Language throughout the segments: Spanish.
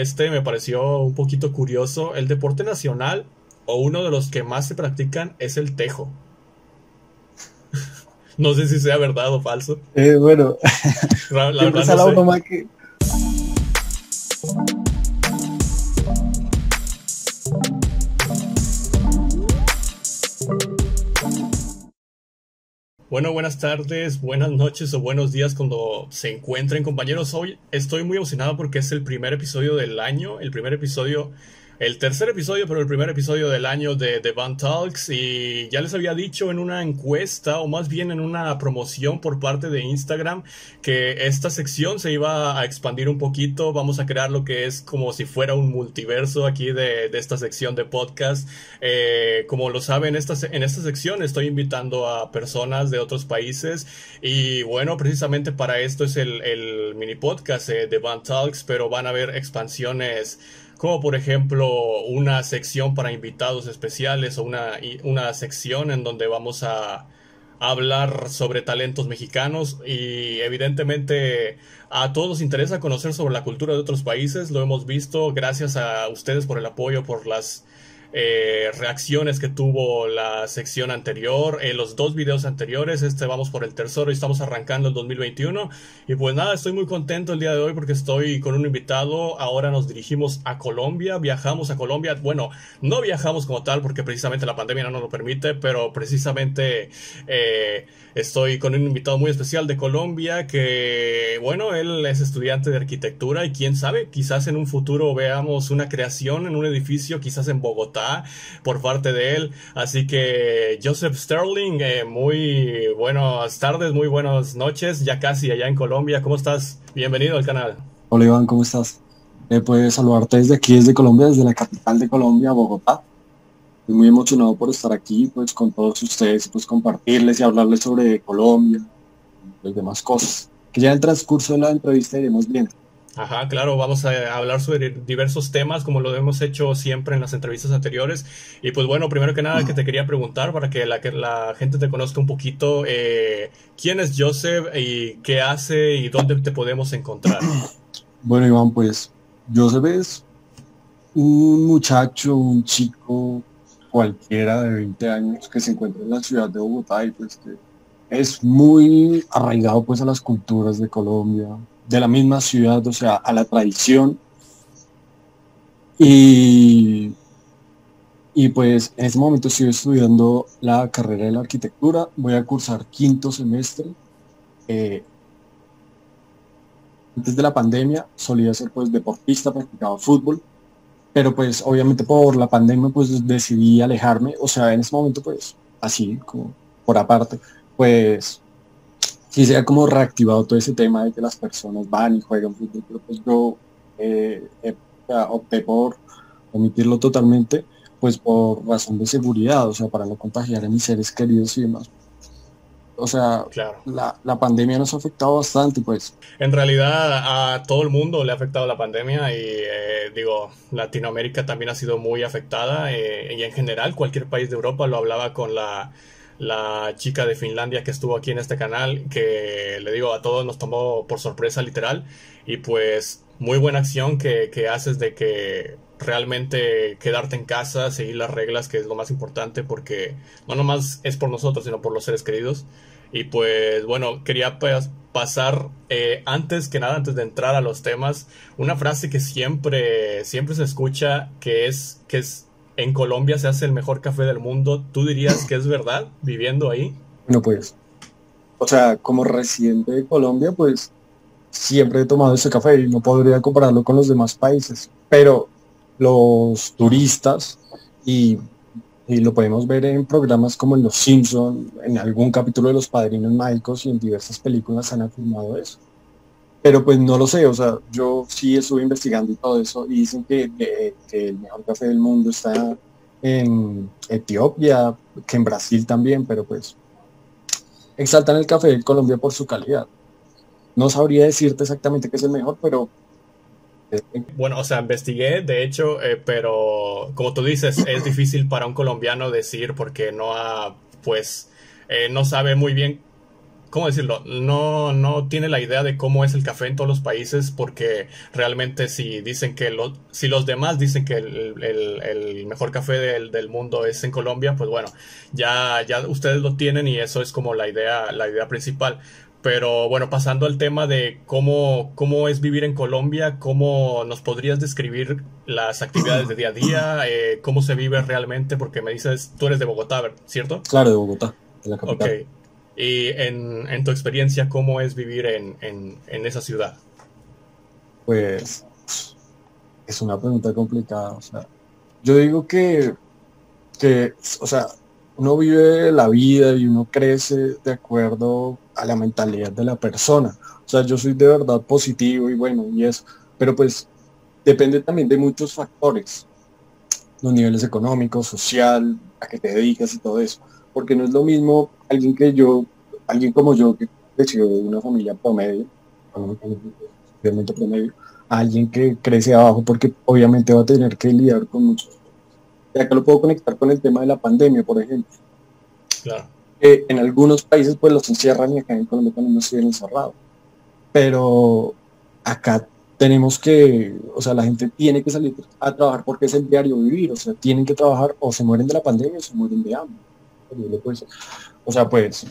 este me pareció un poquito curioso. El deporte nacional o uno de los que más se practican es el tejo. no sé si sea verdad o falso. Eh, bueno, la, la verdad no sé. que... Bueno, buenas tardes, buenas noches o buenos días cuando se encuentren compañeros. Hoy estoy muy emocionado porque es el primer episodio del año, el primer episodio el tercer episodio, pero el primer episodio del año de The Band Talks. Y ya les había dicho en una encuesta, o más bien en una promoción por parte de Instagram, que esta sección se iba a expandir un poquito. Vamos a crear lo que es como si fuera un multiverso aquí de, esta sección de podcast. Eh, como lo saben, esta, en esta sección estoy invitando a personas de otros países. Y bueno, precisamente para esto es el, el mini podcast de The Band Talks, pero van a haber expansiones como por ejemplo una sección para invitados especiales o una, una sección en donde vamos a, hablar sobre talentos mexicanos y evidentemente a todos nos interesa conocer sobre la cultura de otros países, lo hemos visto, gracias a ustedes por el apoyo, por las eh, reacciones que tuvo la sección anterior, eh, los dos videos anteriores, este vamos por el tercero y estamos arrancando el 2021. Y pues nada, estoy muy contento el día de hoy porque estoy con un invitado, ahora nos dirigimos a Colombia, viajamos a Colombia, bueno, no viajamos como tal porque precisamente la pandemia no nos lo permite, pero precisamente eh, estoy con un invitado muy especial de Colombia que, bueno, él es estudiante de arquitectura y quién sabe, quizás en un futuro veamos una creación en un edificio, quizás en Bogotá por parte de él. Así que Joseph Sterling, eh, muy buenas tardes, muy buenas noches, ya casi allá en Colombia. ¿Cómo estás? Bienvenido al canal. Hola Iván, ¿cómo estás? Eh, puedes saludarte desde aquí, desde Colombia, desde la capital de Colombia, Bogotá. Estoy muy emocionado por estar aquí, pues con todos ustedes, pues compartirles y hablarles sobre Colombia y demás cosas. Que ya en el transcurso de la entrevista iremos viendo. Ajá, claro, vamos a hablar sobre diversos temas como lo hemos hecho siempre en las entrevistas anteriores. Y pues bueno, primero que nada que te quería preguntar para que la, que la gente te conozca un poquito, eh, ¿quién es Joseph y qué hace y dónde te podemos encontrar? Bueno, Iván, pues Joseph es un muchacho, un chico cualquiera de 20 años que se encuentra en la ciudad de Bogotá y pues que es muy arraigado pues a las culturas de Colombia, de la misma ciudad, o sea, a la tradición. Y, y pues en este momento estoy estudiando la carrera de la arquitectura, voy a cursar quinto semestre. Eh, antes de la pandemia solía ser pues deportista, practicaba fútbol, pero pues obviamente por la pandemia pues decidí alejarme, o sea, en ese momento pues así como por aparte, pues sí se ha como reactivado todo ese tema de que las personas van y juegan fútbol, pero pues yo eh, opté por omitirlo totalmente, pues por razón de seguridad, o sea, para no contagiar a mis seres queridos y demás. O sea, la, la, pandemia nos ha afectado bastante, pues. En realidad a todo el mundo le ha afectado la pandemia y eh, digo, Latinoamérica también ha sido muy afectada eh, y en general cualquier país de Europa lo hablaba con la la chica de Finlandia que estuvo aquí en este canal, que le digo a todos nos tomó por sorpresa literal y pues muy buena acción que, haces de que realmente quedarte en casa, seguir las reglas, que es lo más importante porque no nomás es por nosotros, sino por los seres queridos. Y pues bueno, quería pasar eh, antes que nada, antes de entrar a los temas, una frase que siempre, siempre se escucha, que es, que es en Colombia se hace el mejor café del mundo. ¿Tú dirías que es verdad viviendo ahí? No, pues. O sea, como residente de Colombia, pues siempre he tomado ese café y no podría compararlo con los demás países. Pero los turistas, y, lo podemos ver en programas como en Los Simpson, en algún capítulo de Los Padrinos Mágicos y en diversas películas han afirmado eso pero pues no lo sé, o sea, yo sí estuve investigando y todo eso y dicen que, el mejor café del mundo está en Etiopía, que en Brasil también, pero pues exaltan el café de Colombia por su calidad. No sabría decirte exactamente qué es el mejor, pero... Bueno, o sea, investigué, de hecho, eh, pero como tú dices, es difícil para un colombiano decir porque no ha, pues, eh, no sabe muy bien ¿cómo decirlo? No, no tiene la idea de cómo es el café en todos los países porque realmente si dicen que lo, si los demás dicen que el, mejor café del, mundo es en Colombia, pues bueno, ya, ya ustedes lo tienen y eso es como la idea, la idea principal. Pero bueno, pasando al tema de cómo, cómo es vivir en Colombia, cómo nos podrías describir las actividades de día a día, eh, cómo se vive realmente, porque me dices, tú eres de Bogotá, ¿cierto? Claro, de Bogotá, de la capital. Ok. Y en, tu experiencia, ¿cómo es vivir en, esa ciudad? Pues es una pregunta complicada. O sea, yo digo que, que, o sea, uno vive la vida y uno crece de acuerdo a la mentalidad de la persona. O sea, yo soy de verdad positivo y bueno, y eso. Pero pues depende también de muchos factores. Los niveles económicos, social, a qué te dedicas y todo eso. Porque no es lo mismo alguien que yo, alguien como yo, que creció de una familia promedio, realmente promedio, a alguien que crece abajo, porque obviamente va a tener que lidiar con muchos. Y acá lo puedo conectar con el tema de la pandemia, por ejemplo. Claro en algunos países pues los encierran y acá en Colombia también nos siguen encerrados. Pero acá tenemos que, o sea, la gente tiene que salir a trabajar porque es el diario vivir, o sea, tienen que trabajar o se mueren de la pandemia o se mueren de hambre. Pues, o sea, pues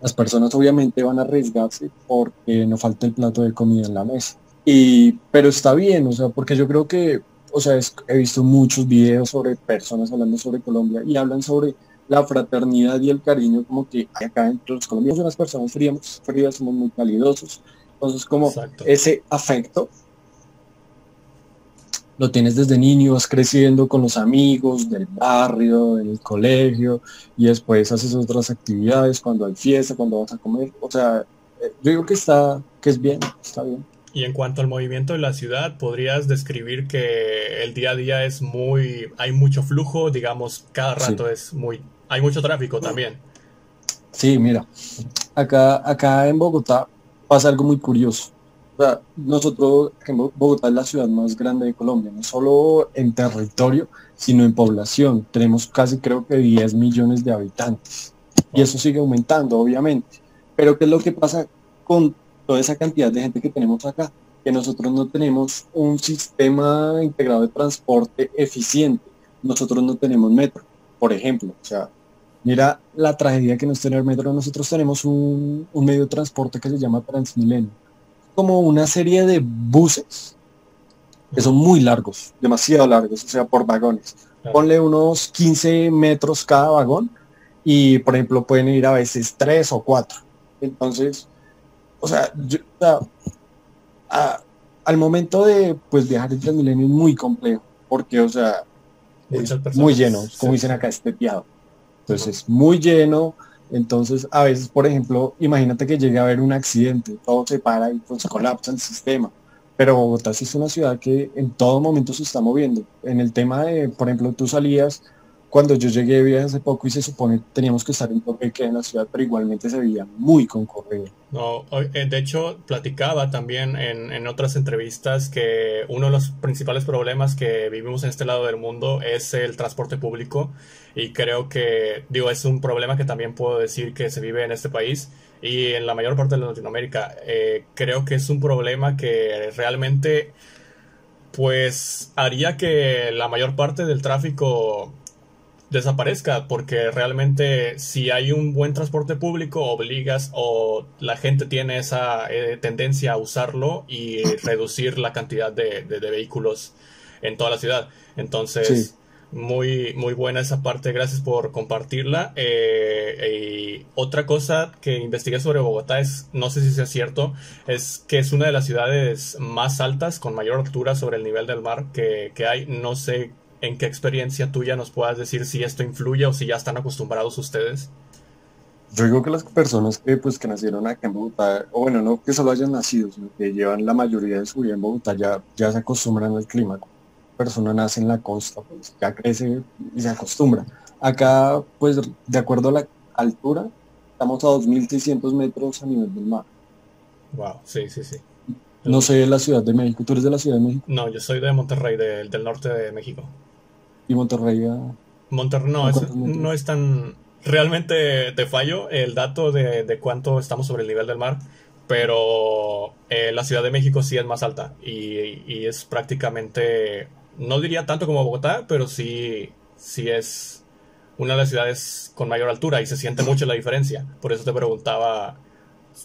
las personas obviamente van a arriesgarse porque no falta el plato de comida en la mesa. Y, pero está bien, o sea, porque yo creo que, o sea, he visto muchos videos sobre personas hablando sobre Colombia y hablan sobre la fraternidad y el cariño como que hay acá entre los colombianos unas personas frías, frías, somos muy calidosos. Entonces como ese afecto lo tienes desde niño, vas creciendo con los amigos del barrio, del colegio, y después haces otras actividades cuando hay fiesta, cuando vas a comer. O sea, eh, yo digo que está, que es bien, está bien. Y en cuanto al movimiento de la ciudad, ¿podrías describir que el día a día es muy, hay mucho flujo, digamos, cada rato es muy hay mucho tráfico también. Sí, mira, acá, acá en Bogotá pasa algo muy curioso. O sea, nosotros, Bogotá es la ciudad más grande de Colombia, no solo en territorio, sino en población. Tenemos casi creo que 10 millones de habitantes. Y eso sigue aumentando, obviamente. Pero ¿qué es lo que pasa con toda esa cantidad de gente que tenemos acá? Que nosotros no tenemos un sistema integrado de transporte eficiente. Nosotros no tenemos metro por ejemplo. O sea, mira la tragedia que nos tiene el metro. Nosotros tenemos un, medio de transporte que se llama Transmilenio. Como una serie de buses que son muy largos, demasiado largos, o sea, por vagones. Ponle unos 15 metros cada vagón y, por ejemplo, pueden ir a veces tres o cuatro. Entonces, o sea, al momento de pues viajar en Transmilenio es muy complejo, porque, o sea, muy lleno, como dicen acá, estepiado. Entonces, muy lleno. Entonces, a veces, por ejemplo, imagínate que llegue a haber un accidente, todo se para y pues colapsa el sistema. Pero Bogotá sí es una ciudad que en todo momento se está moviendo. En el tema de, por ejemplo, tú salías cuando yo llegué de hace poco y se supone teníamos que estar en toque que en la ciudad, pero igualmente se veía muy concurrido. No, eh, de hecho, platicaba también en, en, otras entrevistas que uno de los principales problemas que vivimos en este lado del mundo es el transporte público y creo que, digo, es un problema que también puedo decir que se vive en este país y en la mayor parte de Latinoamérica. Eh, creo que es un problema que realmente pues haría que la mayor parte del tráfico desaparezca, porque realmente si hay un buen transporte público, obligas o la gente tiene esa eh, tendencia a usarlo y reducir la cantidad de, vehículos en toda la ciudad. Entonces, muy, muy buena esa parte, gracias por compartirla. Eh, y otra cosa que investigué sobre Bogotá es, no sé si sea cierto, es que es una de las ciudades más altas, con mayor altura sobre el nivel del mar que, que hay. No sé en qué experiencia tuya nos puedas decir si esto influye o si ya están acostumbrados ustedes. Yo digo que las personas que pues que nacieron acá en Bogotá, o bueno, no que solo hayan nacido, sino que llevan la mayoría de su vida en Bogotá, ya, ya se acostumbran al clima. Persona nace en la costa, pues ya crece y se acostumbra. Acá, pues de acuerdo a la altura, estamos a 2.600 metros a nivel del mar. Wow, sí, sí, sí. No sé de la Ciudad de México. ¿Tú eres de la Ciudad de México? No, yo soy de Monterrey, del norte de México. ¿Y Monterrey? Monterrey no, es, no es tan realmente te fallo el dato de, cuánto estamos sobre el nivel del mar, pero eh, la Ciudad de México sí es más alta y, es prácticamente, no diría tanto como Bogotá, pero sí, sí es una de las ciudades con mayor altura y se siente mucho la diferencia. Por eso te preguntaba,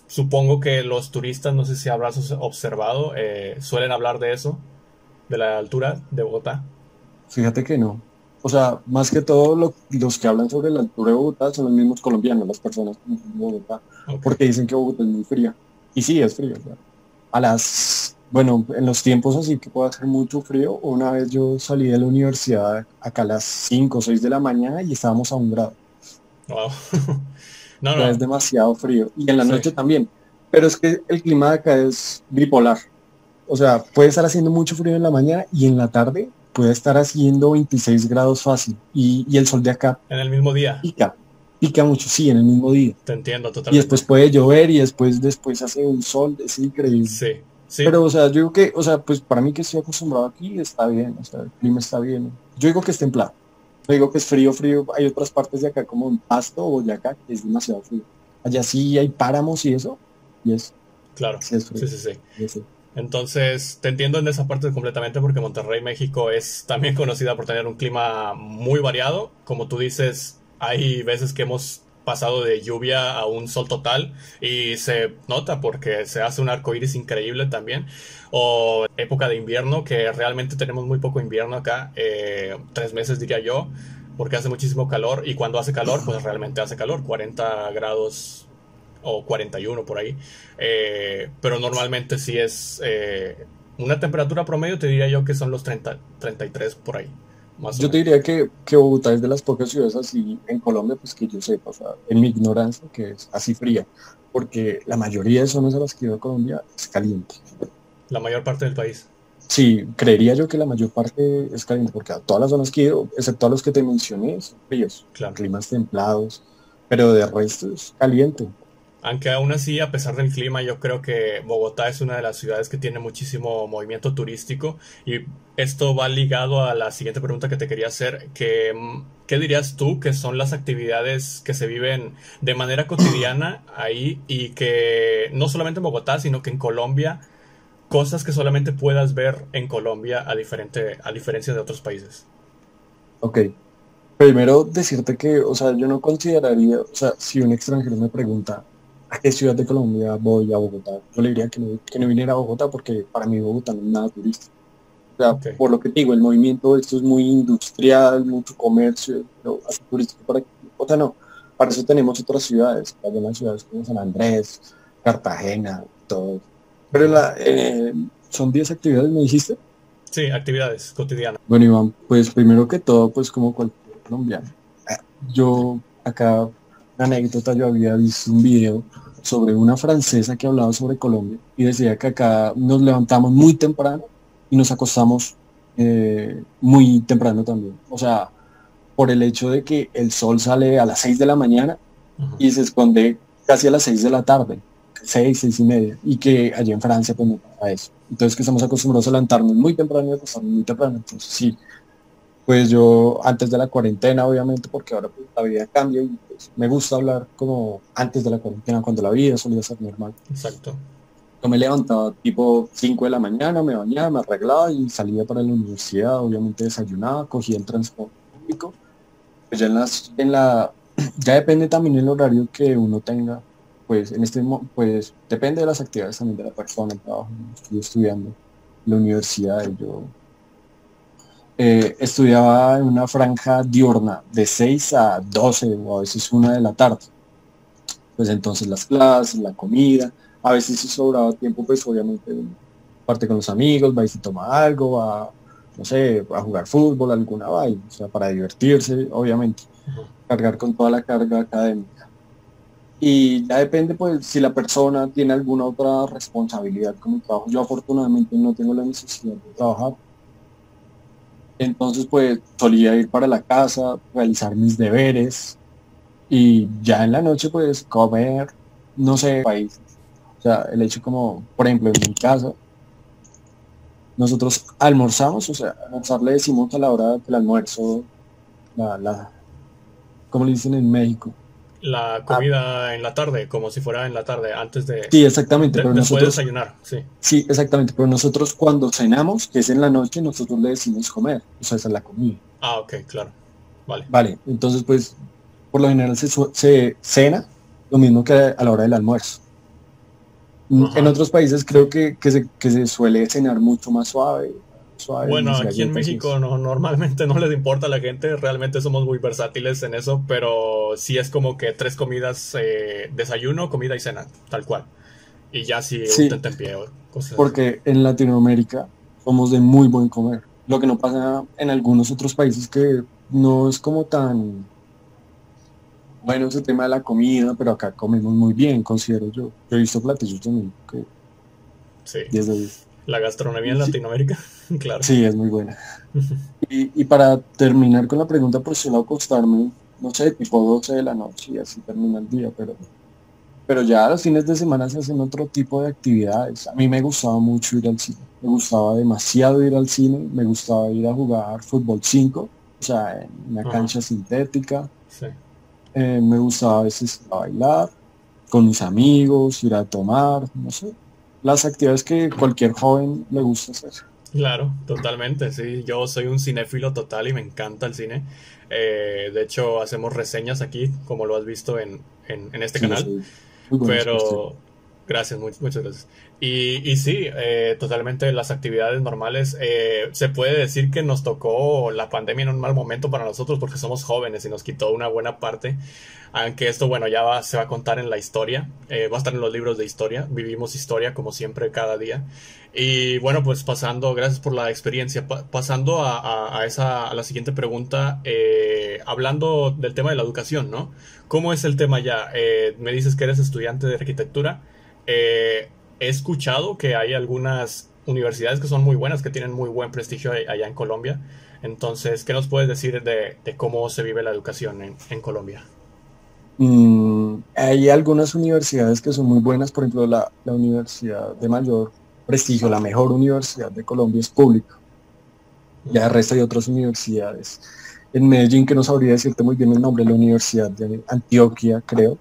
supongo que los turistas, no sé si habrás observado, eh, suelen hablar de eso, de la altura de Bogotá. Fíjate que no. O sea, más que todo los que hablan sobre la altura de Bogotá son los mismos colombianos, las personas de Bogotá, porque dicen que Bogotá es muy fría. Y sí, es frío. A las, bueno, en los tiempos así que puede hacer mucho frío, una vez yo salí de la universidad acá a las 5 o 6 de la mañana y estábamos a un grado. Wow. no, no. Es demasiado frío. Y en la noche también. Pero es que el clima de acá es bipolar. O sea, puede estar haciendo mucho frío en la mañana y en la tarde puede estar haciendo 26 grados fácil y, el sol de acá. En el mismo día. Pica, pica mucho, sí, en el mismo día. Te entiendo totalmente. Y después puede llover y después, después hace un sol, es increíble. Sí, sí. Pero, o sea, yo digo que, o sea, pues para mí que estoy acostumbrado aquí, está bien, o sea, el clima está bien. Yo digo que es templado. Yo digo que es frío, frío. Hay otras partes de acá como en Pasto o de acá que es demasiado frío. Allá sí hay páramos y eso, y es. Claro. Sí, sí, sí. sí. Entonces, te entiendo en esa parte completamente porque Monterrey, México es también conocida por tener un clima muy variado. Como tú dices, hay veces que hemos pasado de lluvia a un sol total y se nota porque se hace un arco iris increíble también. O época de invierno, que realmente tenemos muy poco invierno acá, eh, tres meses diría yo, porque hace muchísimo calor y cuando hace calor, pues realmente hace calor, 40 grados o 41 por ahí. Eh, pero normalmente si es eh, una temperatura promedio, te diría yo que son los 30, 33 por ahí. Más yo te diría que, que, Bogotá es de las pocas ciudades así en Colombia, pues que yo sepa, o sea, en mi ignorancia, que es así fría, porque la mayoría de zonas a las que ido a Colombia es caliente. La mayor parte del país. Sí, creería yo que la mayor parte es caliente, porque a todas las zonas que he ido, excepto a los que te mencioné, son fríos, claro. climas templados, pero de resto es caliente. Aunque aún así, a pesar del clima, yo creo que Bogotá es una de las ciudades que tiene muchísimo movimiento turístico y esto va ligado a la siguiente pregunta que te quería hacer, que ¿qué dirías tú que son las actividades que se viven de manera cotidiana ahí y que no solamente en Bogotá, sino que en Colombia, cosas que solamente puedas ver en Colombia a, diferente, a diferencia de otros países? Ok, primero decirte que, o sea, yo no consideraría, o sea, si un extranjero me pregunta, ¿a qué ciudad de Colombia voy a Bogotá? Yo le diría que no, que no viniera a Bogotá porque para mí Bogotá no es nada turístico. O sea, por lo que digo, el movimiento esto es muy industrial, mucho comercio, pero así turístico para Bogotá no. Para eso tenemos otras ciudades, hay las ciudades como San Andrés, Cartagena, todo. Pero la, eh, son 10 actividades, ¿me dijiste? Sí, actividades cotidianas. Bueno, Iván, pues primero que todo, pues como cualquier colombiano, yo acá anécdota, yo había visto un video sobre una francesa que hablaba sobre Colombia y decía que acá nos levantamos muy temprano y nos acostamos eh, muy temprano también. O sea, por el hecho de que el sol sale a las 6 de la mañana y se esconde casi a las 6 de la tarde, 6, 6 y media, y que allí en Francia pues no pasa eso. Entonces que estamos acostumbrados a levantarnos muy temprano y acostarnos muy temprano. Entonces sí, pues yo antes de la cuarentena, obviamente, porque ahora pues, la vida cambia y pues, me gusta hablar como antes de la cuarentena, cuando la vida solía ser normal. Exacto. Yo me levantaba tipo 5 de la mañana, me bañaba, me arreglaba y salía para la universidad, obviamente desayunaba, cogía el transporte público. Pues ya en, las, en la, ya depende también el horario que uno tenga, pues en este pues depende de las actividades también de la persona, el trabajo, estoy estudiando la universidad y yo eh, estudiaba en una franja diurna de 6 a 12 o a veces una de la tarde. Pues entonces las clases, la comida, a veces si sobraba tiempo, pues obviamente parte con los amigos, va y se toma algo, va, no sé, a jugar fútbol, alguna vaina, o sea, para divertirse, obviamente, cargar con toda la carga académica. Y ya depende, pues, si la persona tiene alguna otra responsabilidad como el trabajo. Yo afortunadamente no tengo la necesidad de trabajar, entonces, pues solía ir para la casa, realizar mis deberes y ya en la noche, pues comer, no sé, países. O sea, el hecho como, por ejemplo, en mi casa, nosotros almorzamos, o sea, almorzar le decimos a la hora del almuerzo, la, como le dicen en México. La comida en la tarde, como si fuera en la tarde, antes de... Sí, exactamente. de- pero después de nosotros, desayunar, sí. sí, exactamente. Pero nosotros cuando cenamos, que es en la noche, nosotros le decimos comer. O sea, esa es la comida. Ah, ok, claro. Vale. Vale, entonces pues por lo general se, se cena lo mismo que a la hora del almuerzo. Mm, Ajá. En otros países creo que, que, se, que se suele cenar mucho más suave. Bueno, aquí en México no, normalmente no les importa a la gente, realmente somos muy versátiles en eso, pero sí es como que tres comidas, eh, desayuno, comida y cena, tal cual. Y ya sí, Sí. un tentempié o cosas. Porque en Latinoamérica somos de muy buen comer. Lo que no pasa en algunos otros países que no es como tan bueno ese tema de la comida, pero acá comemos muy bien, considero yo. Yo he visto platillos también que Sí, 10 de 10. La gastronomía en Sí. Latinoamérica, claro. Sí, es muy buena. Y, y para terminar con la pregunta, pues suelo acostarme, no sé, tipo 12 de la noche y así termina el día, pero, pero ya los fines de semana se hacen otro tipo de actividades. A mí me gustaba mucho ir al cine, me gustaba demasiado ir al cine, me gustaba ir a jugar fútbol 5, o sea, en una Ajá. cancha sintética, Sí. Eh, me gustaba a veces a bailar con mis amigos, ir a tomar, no sé, las actividades que cualquier joven le gusta hacer. Claro, totalmente, sí. Yo soy un cinéfilo total y me encanta el cine. Eh, de hecho, hacemos reseñas aquí, como lo has visto en, en, en este Sí, canal. Pero, gracias, much- muchas gracias. Y, y sí, eh, totalmente las actividades normales. eh, se puede decir que nos tocó la pandemia en un mal momento para nosotros porque somos jóvenes y nos quitó una buena parte. Aunque esto, bueno, ya va- se va a contar en la historia, eh, va a estar en los libros de historia. Vivimos historia como siempre cada día. Y bueno, pues pasando, gracias por la experiencia. Pa- pasando a esa, a la siguiente pregunta, eh, hablando del tema de la educación, ¿no? ¿Cómo es el tema ya? Eh, me dices que eres estudiante de arquitectura. Eh, he escuchado que hay algunas universidades que son muy buenas, que tienen muy buen prestigio allá en Colombia. Entonces, ¿qué nos puedes decir de, de cómo se vive la educación en, en Colombia? Mm, hay algunas universidades que son muy buenas, por ejemplo, la, la universidad de mayor prestigio, la mejor universidad de Colombia es pública. Ya el resto hay otras universidades. En Medellín, que no sabría decirte muy bien el nombre, la Universidad de Antioquia, creo.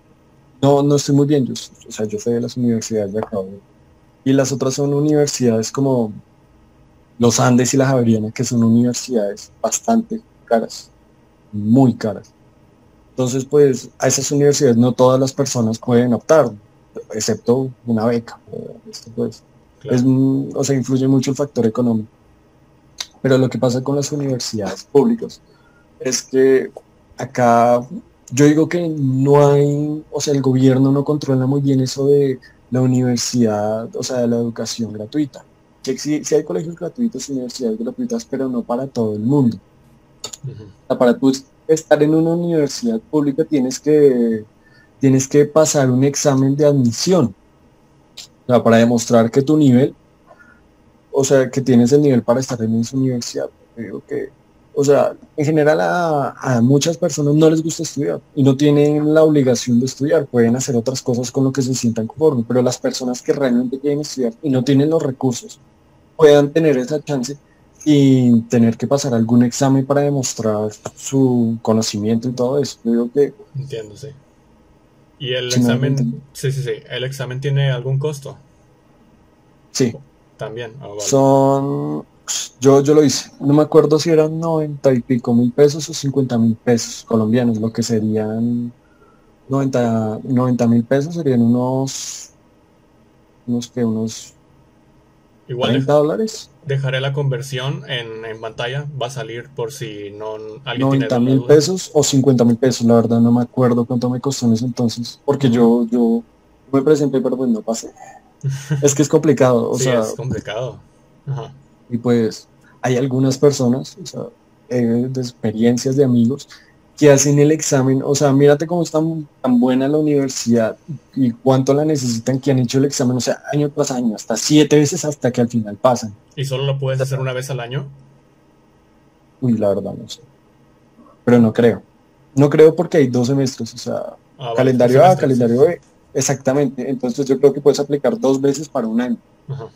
No, no estoy muy bien, yo, o sea, yo sé de las universidades de acá. Y las otras son universidades como los Andes y la Javeriana, que son universidades bastante caras, muy caras. Entonces, pues a esas universidades no todas las personas pueden optar, excepto una beca. Esto, pues, Claro. es, o sea, influye mucho el factor económico. Pero lo que pasa con las universidades públicas es que acá yo digo que no hay, o sea, el gobierno no controla muy bien eso de la universidad, o sea, de la educación gratuita. Que sí, sí hay colegios gratuitos y universidades gratuitas, pero no para todo el mundo. Ujú. O sea, para tú estar en una universidad pública tienes que, tienes que pasar un examen de admisión. O sea, para demostrar que tu nivel, o sea, que tienes el nivel para estar en esa universidad. Yo digo que, o sea, en general a, a muchas personas no les gusta estudiar y no tienen la obligación de estudiar, pueden hacer otras cosas con lo que se sientan conformes, pero las personas que realmente quieren estudiar y no tienen los recursos, puedan tener esa chance y tener que pasar algún examen para demostrar su conocimiento y todo eso. Yo digo que Entiendo, sí. ¿Y el examen? Sí, sí, sí. ¿El examen tiene algún costo? sí, También. Vale. son, yo, yo lo hice, no me acuerdo si eran 90 y pico mil pesos o 50 mil pesos colombianos, lo que serían 90 mil pesos serían unos, unos que unos Igual 30 dólares, dejaré la conversión en, en pantalla. Va a salir por si no alguien tiene 90 mil pesos o 50 mil pesos, la verdad no me acuerdo cuánto me costó en ese entonces, porque yo, yo me presenté pero pues no pasé. Es que es complicado, o sí, sea, es complicado. Ajá. Y pues hay algunas personas, o sea, eh, de experiencias de amigos, que hacen el examen, o sea, mírate cómo es tan, buena la universidad y cuánto la necesitan que han hecho el examen, o sea, año tras año, hasta siete veces hasta que al final pasan. ¿Y solo lo puedes hacer una vez al año? Uy, la verdad no sé. Pero no creo. No creo porque hay dos semestres, o sea, Ah, calendario A, calendario B, exactamente. Entonces yo creo que puedes aplicar dos veces para un año. Ajá.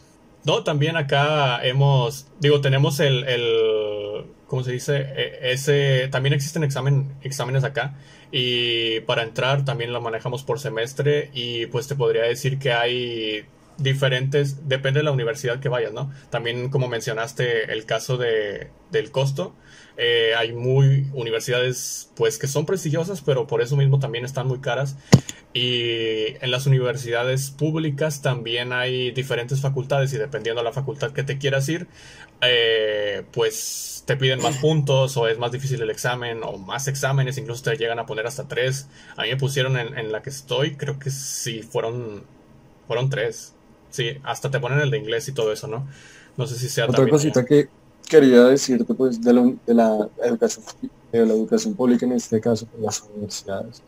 No, también acá hemos, digo, tenemos el, el, ¿cómo se dice? E, ese, también existen exámenes acá y para entrar también lo manejamos por semestre y pues te podría decir que hay diferentes, depende de la universidad que vayas, ¿no? También como mencionaste el caso de, del costo, eh, hay muy universidades pues que son prestigiosas, pero por eso mismo también están muy caras. Y en las universidades públicas también hay diferentes facultades y dependiendo de la facultad que te quieras ir, eh, pues te piden más puntos o es más difícil el examen o más exámenes, incluso te llegan a poner hasta tres. A mí me pusieron en, en la que estoy, creo que sí, fueron, fueron tres. Sí, hasta te ponen el de inglés y todo eso, ¿no? No sé si sea Otra cosita que quería decirte, pues, de, la educación, de la educación pública, en este caso, pues, las universidades.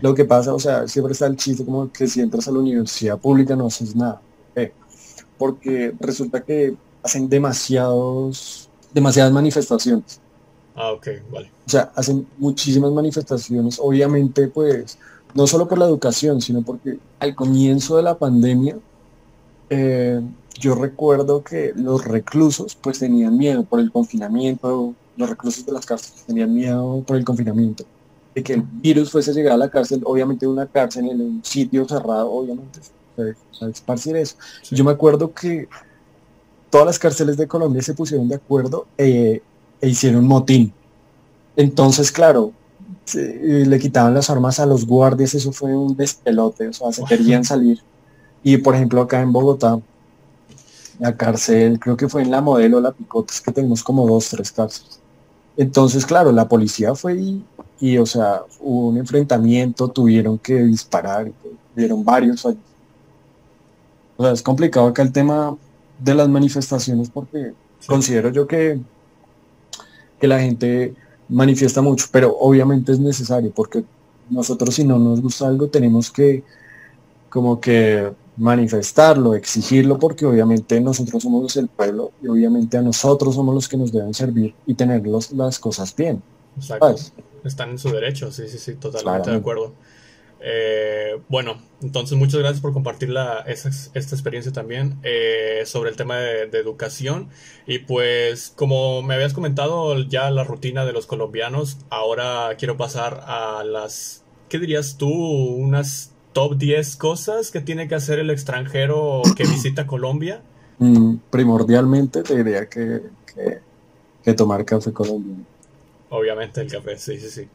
Lo que pasa, o sea, siempre está el chiste como que si entras a la universidad pública no haces nada. Porque resulta que hacen demasiados, demasiadas manifestaciones. Ah, ok, vale. O sea, hacen muchísimas manifestaciones, obviamente, pues, no solo por la educación, sino porque al comienzo de la pandemia, eh, yo recuerdo que los reclusos pues tenían miedo por el confinamiento, los reclusos de las cárceles tenían miedo por el confinamiento, de que el virus fuese a llegar a la cárcel, obviamente una cárcel en un sitio cerrado, obviamente, a esparcir eso. Yo me acuerdo que todas las cárceles de Colombia se pusieron de acuerdo eh, e hicieron motín. Entonces, claro, le quitaban las armas a los guardias, eso fue un despelote, o sea, se querían salir. Y por ejemplo acá en Bogotá, la cárcel, creo que fue en la modelo La Picotes, que tenemos como dos, tres cárceles. Entonces, claro, la policía fue y, o sea, hubo un enfrentamiento, tuvieron que disparar, tuvieron varios años. O sea, es complicado acá el tema de las manifestaciones porque considero yo que, que la gente manifiesta mucho, pero obviamente es necesario porque nosotros si no nos gusta algo tenemos que como que manifestarlo, exigirlo, porque obviamente nosotros somos el pueblo y obviamente a nosotros somos los que nos deben servir y tener las cosas bien. Exacto. Están en su derecho, sí, sí, sí, totalmente de acuerdo. Eh, bueno, entonces muchas gracias por compartir la, esta, experiencia también eh, sobre el tema de, de, educación. Y pues como me habías comentado ya la rutina de los colombianos, ahora quiero pasar a las, ¿qué dirías tú? Unas top 10 cosas que tiene que hacer el extranjero que visita Colombia? Mm, primordialmente te diría que, que, tomar café colombiano. Obviamente el café, sí, sí, sí.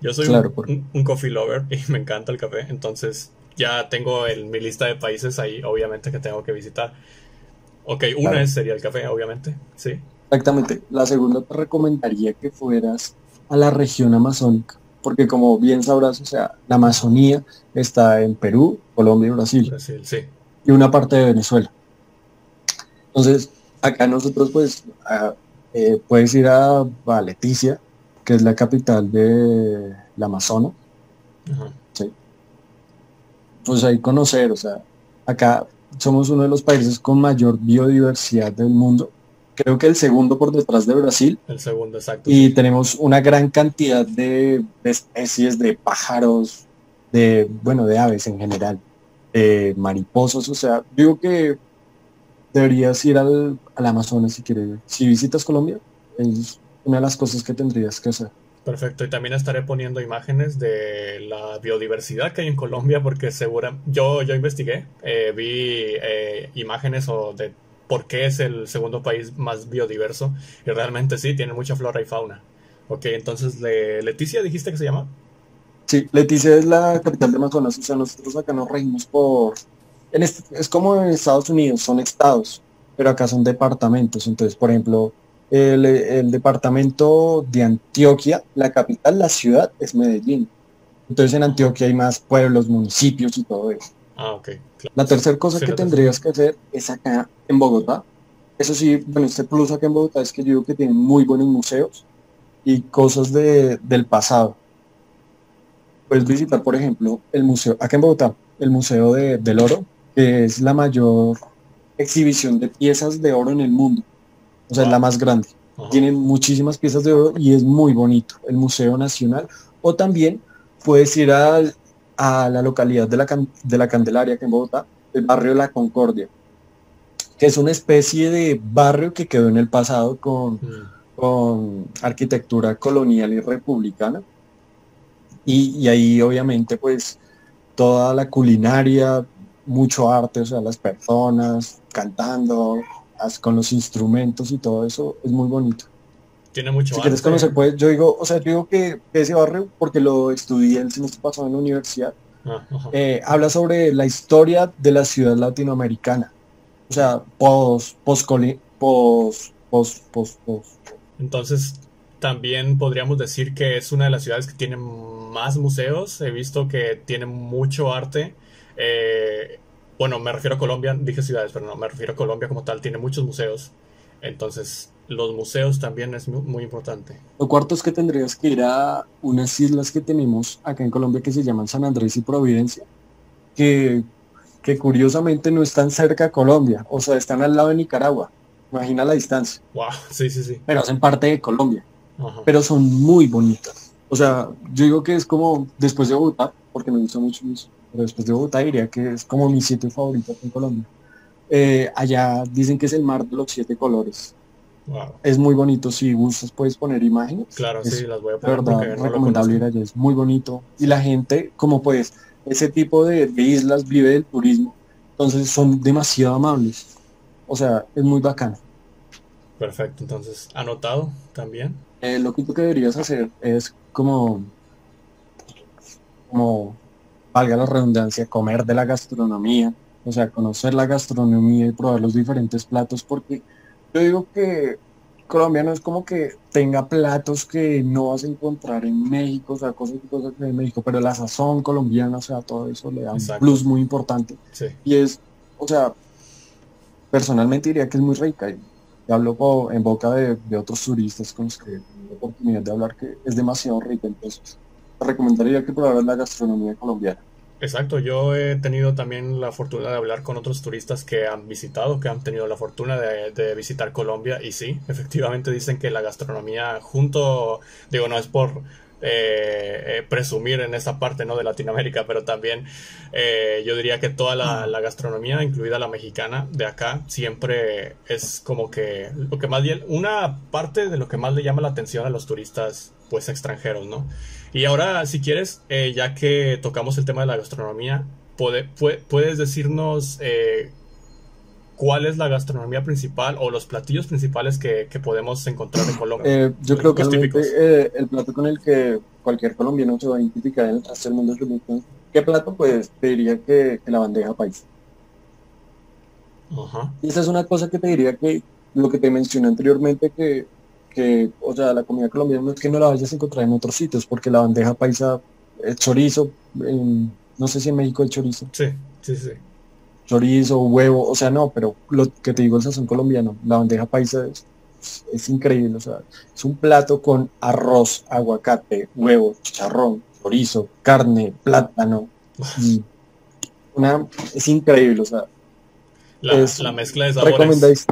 Yo soy un, coffee lover y me encanta el café, entonces ya tengo en mi lista de países ahí, obviamente, que tengo que visitar. Ok, una sería el café, obviamente, sí. Exactamente. La segunda te recomendaría que fueras a la región amazónica porque como bien sabrás, o sea, la Amazonía está en Perú, Colombia y Brasil. Y una parte de Venezuela. Entonces, acá nosotros pues eh, puedes ir a, Leticia, que es la capital de la Amazonas. Sí. Pues ahí conocer, o sea, acá somos uno de los países con mayor biodiversidad del mundo creo que el segundo por detrás de Brasil. El segundo, exacto. Y tenemos una gran cantidad de, especies de pájaros, de, bueno, de aves en general, de mariposas, o sea, digo que deberías ir al, Amazonas si quieres. Si visitas Colombia, es una de las cosas que tendrías que hacer. Perfecto, y también estaré poniendo imágenes de la biodiversidad que hay en Colombia, porque segura, yo, yo investigué, eh, vi eh, imágenes o de por qué es el segundo país más biodiverso. Y realmente sí, tiene mucha flora y fauna. Ok, entonces, ¿Leticia dijiste que se llama? Sí, Leticia es la capital de Amazonas. O sea, nosotros acá nos regimos por... En este, es como en Estados Unidos, son estados, pero acá son departamentos. Entonces, por ejemplo, el, el departamento de Antioquia, la capital, la ciudad es Medellín. Entonces en Antioquia hay más pueblos, municipios y todo eso. Ah, ok. La tercera cosa que tendrías que hacer es acá en Bogotá. Eso sí, bueno, este plus acá en Bogotá es que yo digo que tienen muy buenos museos y cosas de, del pasado. Puedes visitar, por ejemplo, el museo, acá en Bogotá, el Museo de, del Oro, que es la mayor exhibición de piezas de oro en el mundo. O sea, es la más grande. Tienen muchísimas piezas de oro y es muy bonito. El Museo Nacional. O también puedes ir al, a la localidad de la, de la Candelaria, que en Bogotá, el barrio La Concordia, que es una especie de barrio que quedó en el pasado con, con arquitectura colonial y republicana. Y, y ahí obviamente pues toda la culinaria, mucho arte, o sea, las personas cantando, con los instrumentos y todo eso, es muy bonito. Tiene mucho Si quieres conocer, pues yo digo, o sea, yo digo que ese barrio, porque lo estudié el semestre pasado en la universidad, ah, eh, habla sobre la historia de la ciudad latinoamericana. O sea, post, post, post, post, post, post. Entonces, también podríamos decir que es una de las ciudades que tiene más museos. He visto que tiene mucho arte. Eh, bueno, me refiero a Colombia, dije ciudades, pero no, me refiero a Colombia como tal, tiene muchos museos. Entonces, los museos también es muy, importante. Lo cuarto es que tendrías que ir a unas islas que tenemos acá en Colombia que se llaman San Andrés y Providencia, que, que curiosamente no están cerca de Colombia, o sea, están al lado de Nicaragua. Imagina la distancia. Wow, sí, sí, sí. Pero hacen parte de Colombia. Pero son muy bonitas. O sea, yo digo que es como después de Bogotá, porque me gusta mucho eso pero después de Bogotá diría que es como mi sitio favorito en Colombia. Eh, allá dicen que es el mar de los siete colores. Es muy bonito, si gustas puedes poner imágenes. Claro, sí, las voy a poner. verdad, recomendable ir allá, es muy bonito. Y la gente, como pues, ese tipo de, islas vive del turismo, entonces son demasiado amables. O sea, es muy bacano. Perfecto, entonces, anotado también. Eh, lo que tú que deberías hacer es como, como valga la redundancia, comer de la gastronomía, o sea, conocer la gastronomía y probar los diferentes platos, porque yo digo que Colombia no es como que tenga platos que no vas a encontrar en México, o sea, cosas y cosas en México, pero la sazón colombiana, o sea, todo eso le da un plus muy importante. Y es, o sea, personalmente diría que es muy rica. Y hablo en boca de, de otros turistas con los que tengo oportunidad de hablar que es demasiado rica. Entonces, recomendaría que probaras la gastronomía colombiana. Exacto, yo he tenido también la fortuna de hablar con otros turistas que han visitado, que han tenido la fortuna de, visitar Colombia y sí, efectivamente dicen que la gastronomía junto, digo, no es por eh, eh, presumir en esa parte ¿no? de Latinoamérica, pero también eh, yo diría que toda la, la, gastronomía, incluida la mexicana de acá, siempre es como que lo que más una parte de lo que más le llama la atención a los turistas pues extranjeros, ¿no? Y ahora, si quieres, eh, ya que tocamos el tema de la gastronomía, puedes decirnos eh, cuál es la gastronomía principal o los platillos principales que, podemos encontrar en Colombia. Eh, yo creo que el plato con el que cualquier colombiano se va a identificar en el resto del mundo es ¿Qué plato? Pues te diría que, la bandeja paisa. Ajá. Y esa es una cosa que te diría que lo que te mencioné anteriormente, que que, o sea, la comida colombiana no es que no la vayas a encontrar en otros sitios, porque la bandeja paisa, el chorizo, no sé si en México el chorizo. Sí, sí, sí. Chorizo, huevo, o sea, no, pero lo que te digo el sazón colombiano, la bandeja paisa es, es increíble, o sea, es un plato con arroz, aguacate, huevo, chicharrón, chorizo, carne, plátano, y una, es increíble, o sea. La, la mezcla de sabores.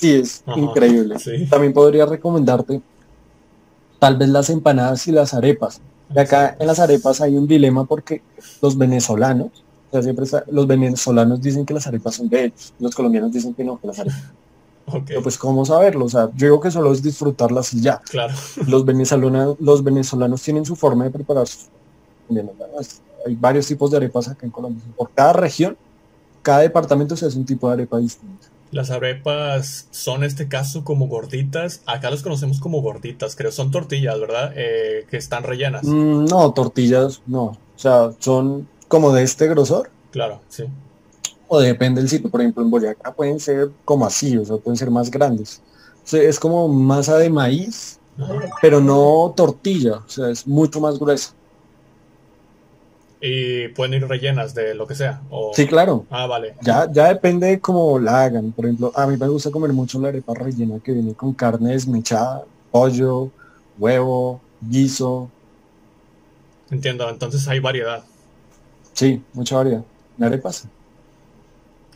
Sí, es increíble. También podría recomendarte tal vez las empanadas y las arepas. Y acá en las arepas hay un dilema porque los venezolanos, o sea, siempre los venezolanos dicen que las arepas son de ellos, los colombianos dicen que no, que las arepas. Pero pues cómo saberlo, o sea, yo digo que solo es disfrutarlas y ya. Claro. Los venezolanos, los venezolanos tienen su forma de preparar Hay varios tipos de arepas acá en Colombia. Por cada región, cada departamento se hace un tipo de arepa distinto. Las arepas son en este caso como gorditas. Acá las conocemos como gorditas, creo. Son tortillas, ¿verdad? Eh, que están rellenas. Mm, no, tortillas no. O sea, son como de este grosor. Claro, sí. O depende del sitio. Por ejemplo, en Boyacá pueden ser como así, o sea, pueden ser más grandes. O sea, es como masa de maíz, pero no tortilla. O sea, es mucho más gruesa. Y pueden ir rellenas de lo que sea. O... Sí, claro. Ah, vale. Ya, ya depende de cómo la hagan. Por ejemplo, a mí me gusta comer mucho la arepa rellena que viene con carne desmechada, pollo, huevo, guiso. Entiendo, entonces hay variedad. Sí, mucha variedad. La arepas.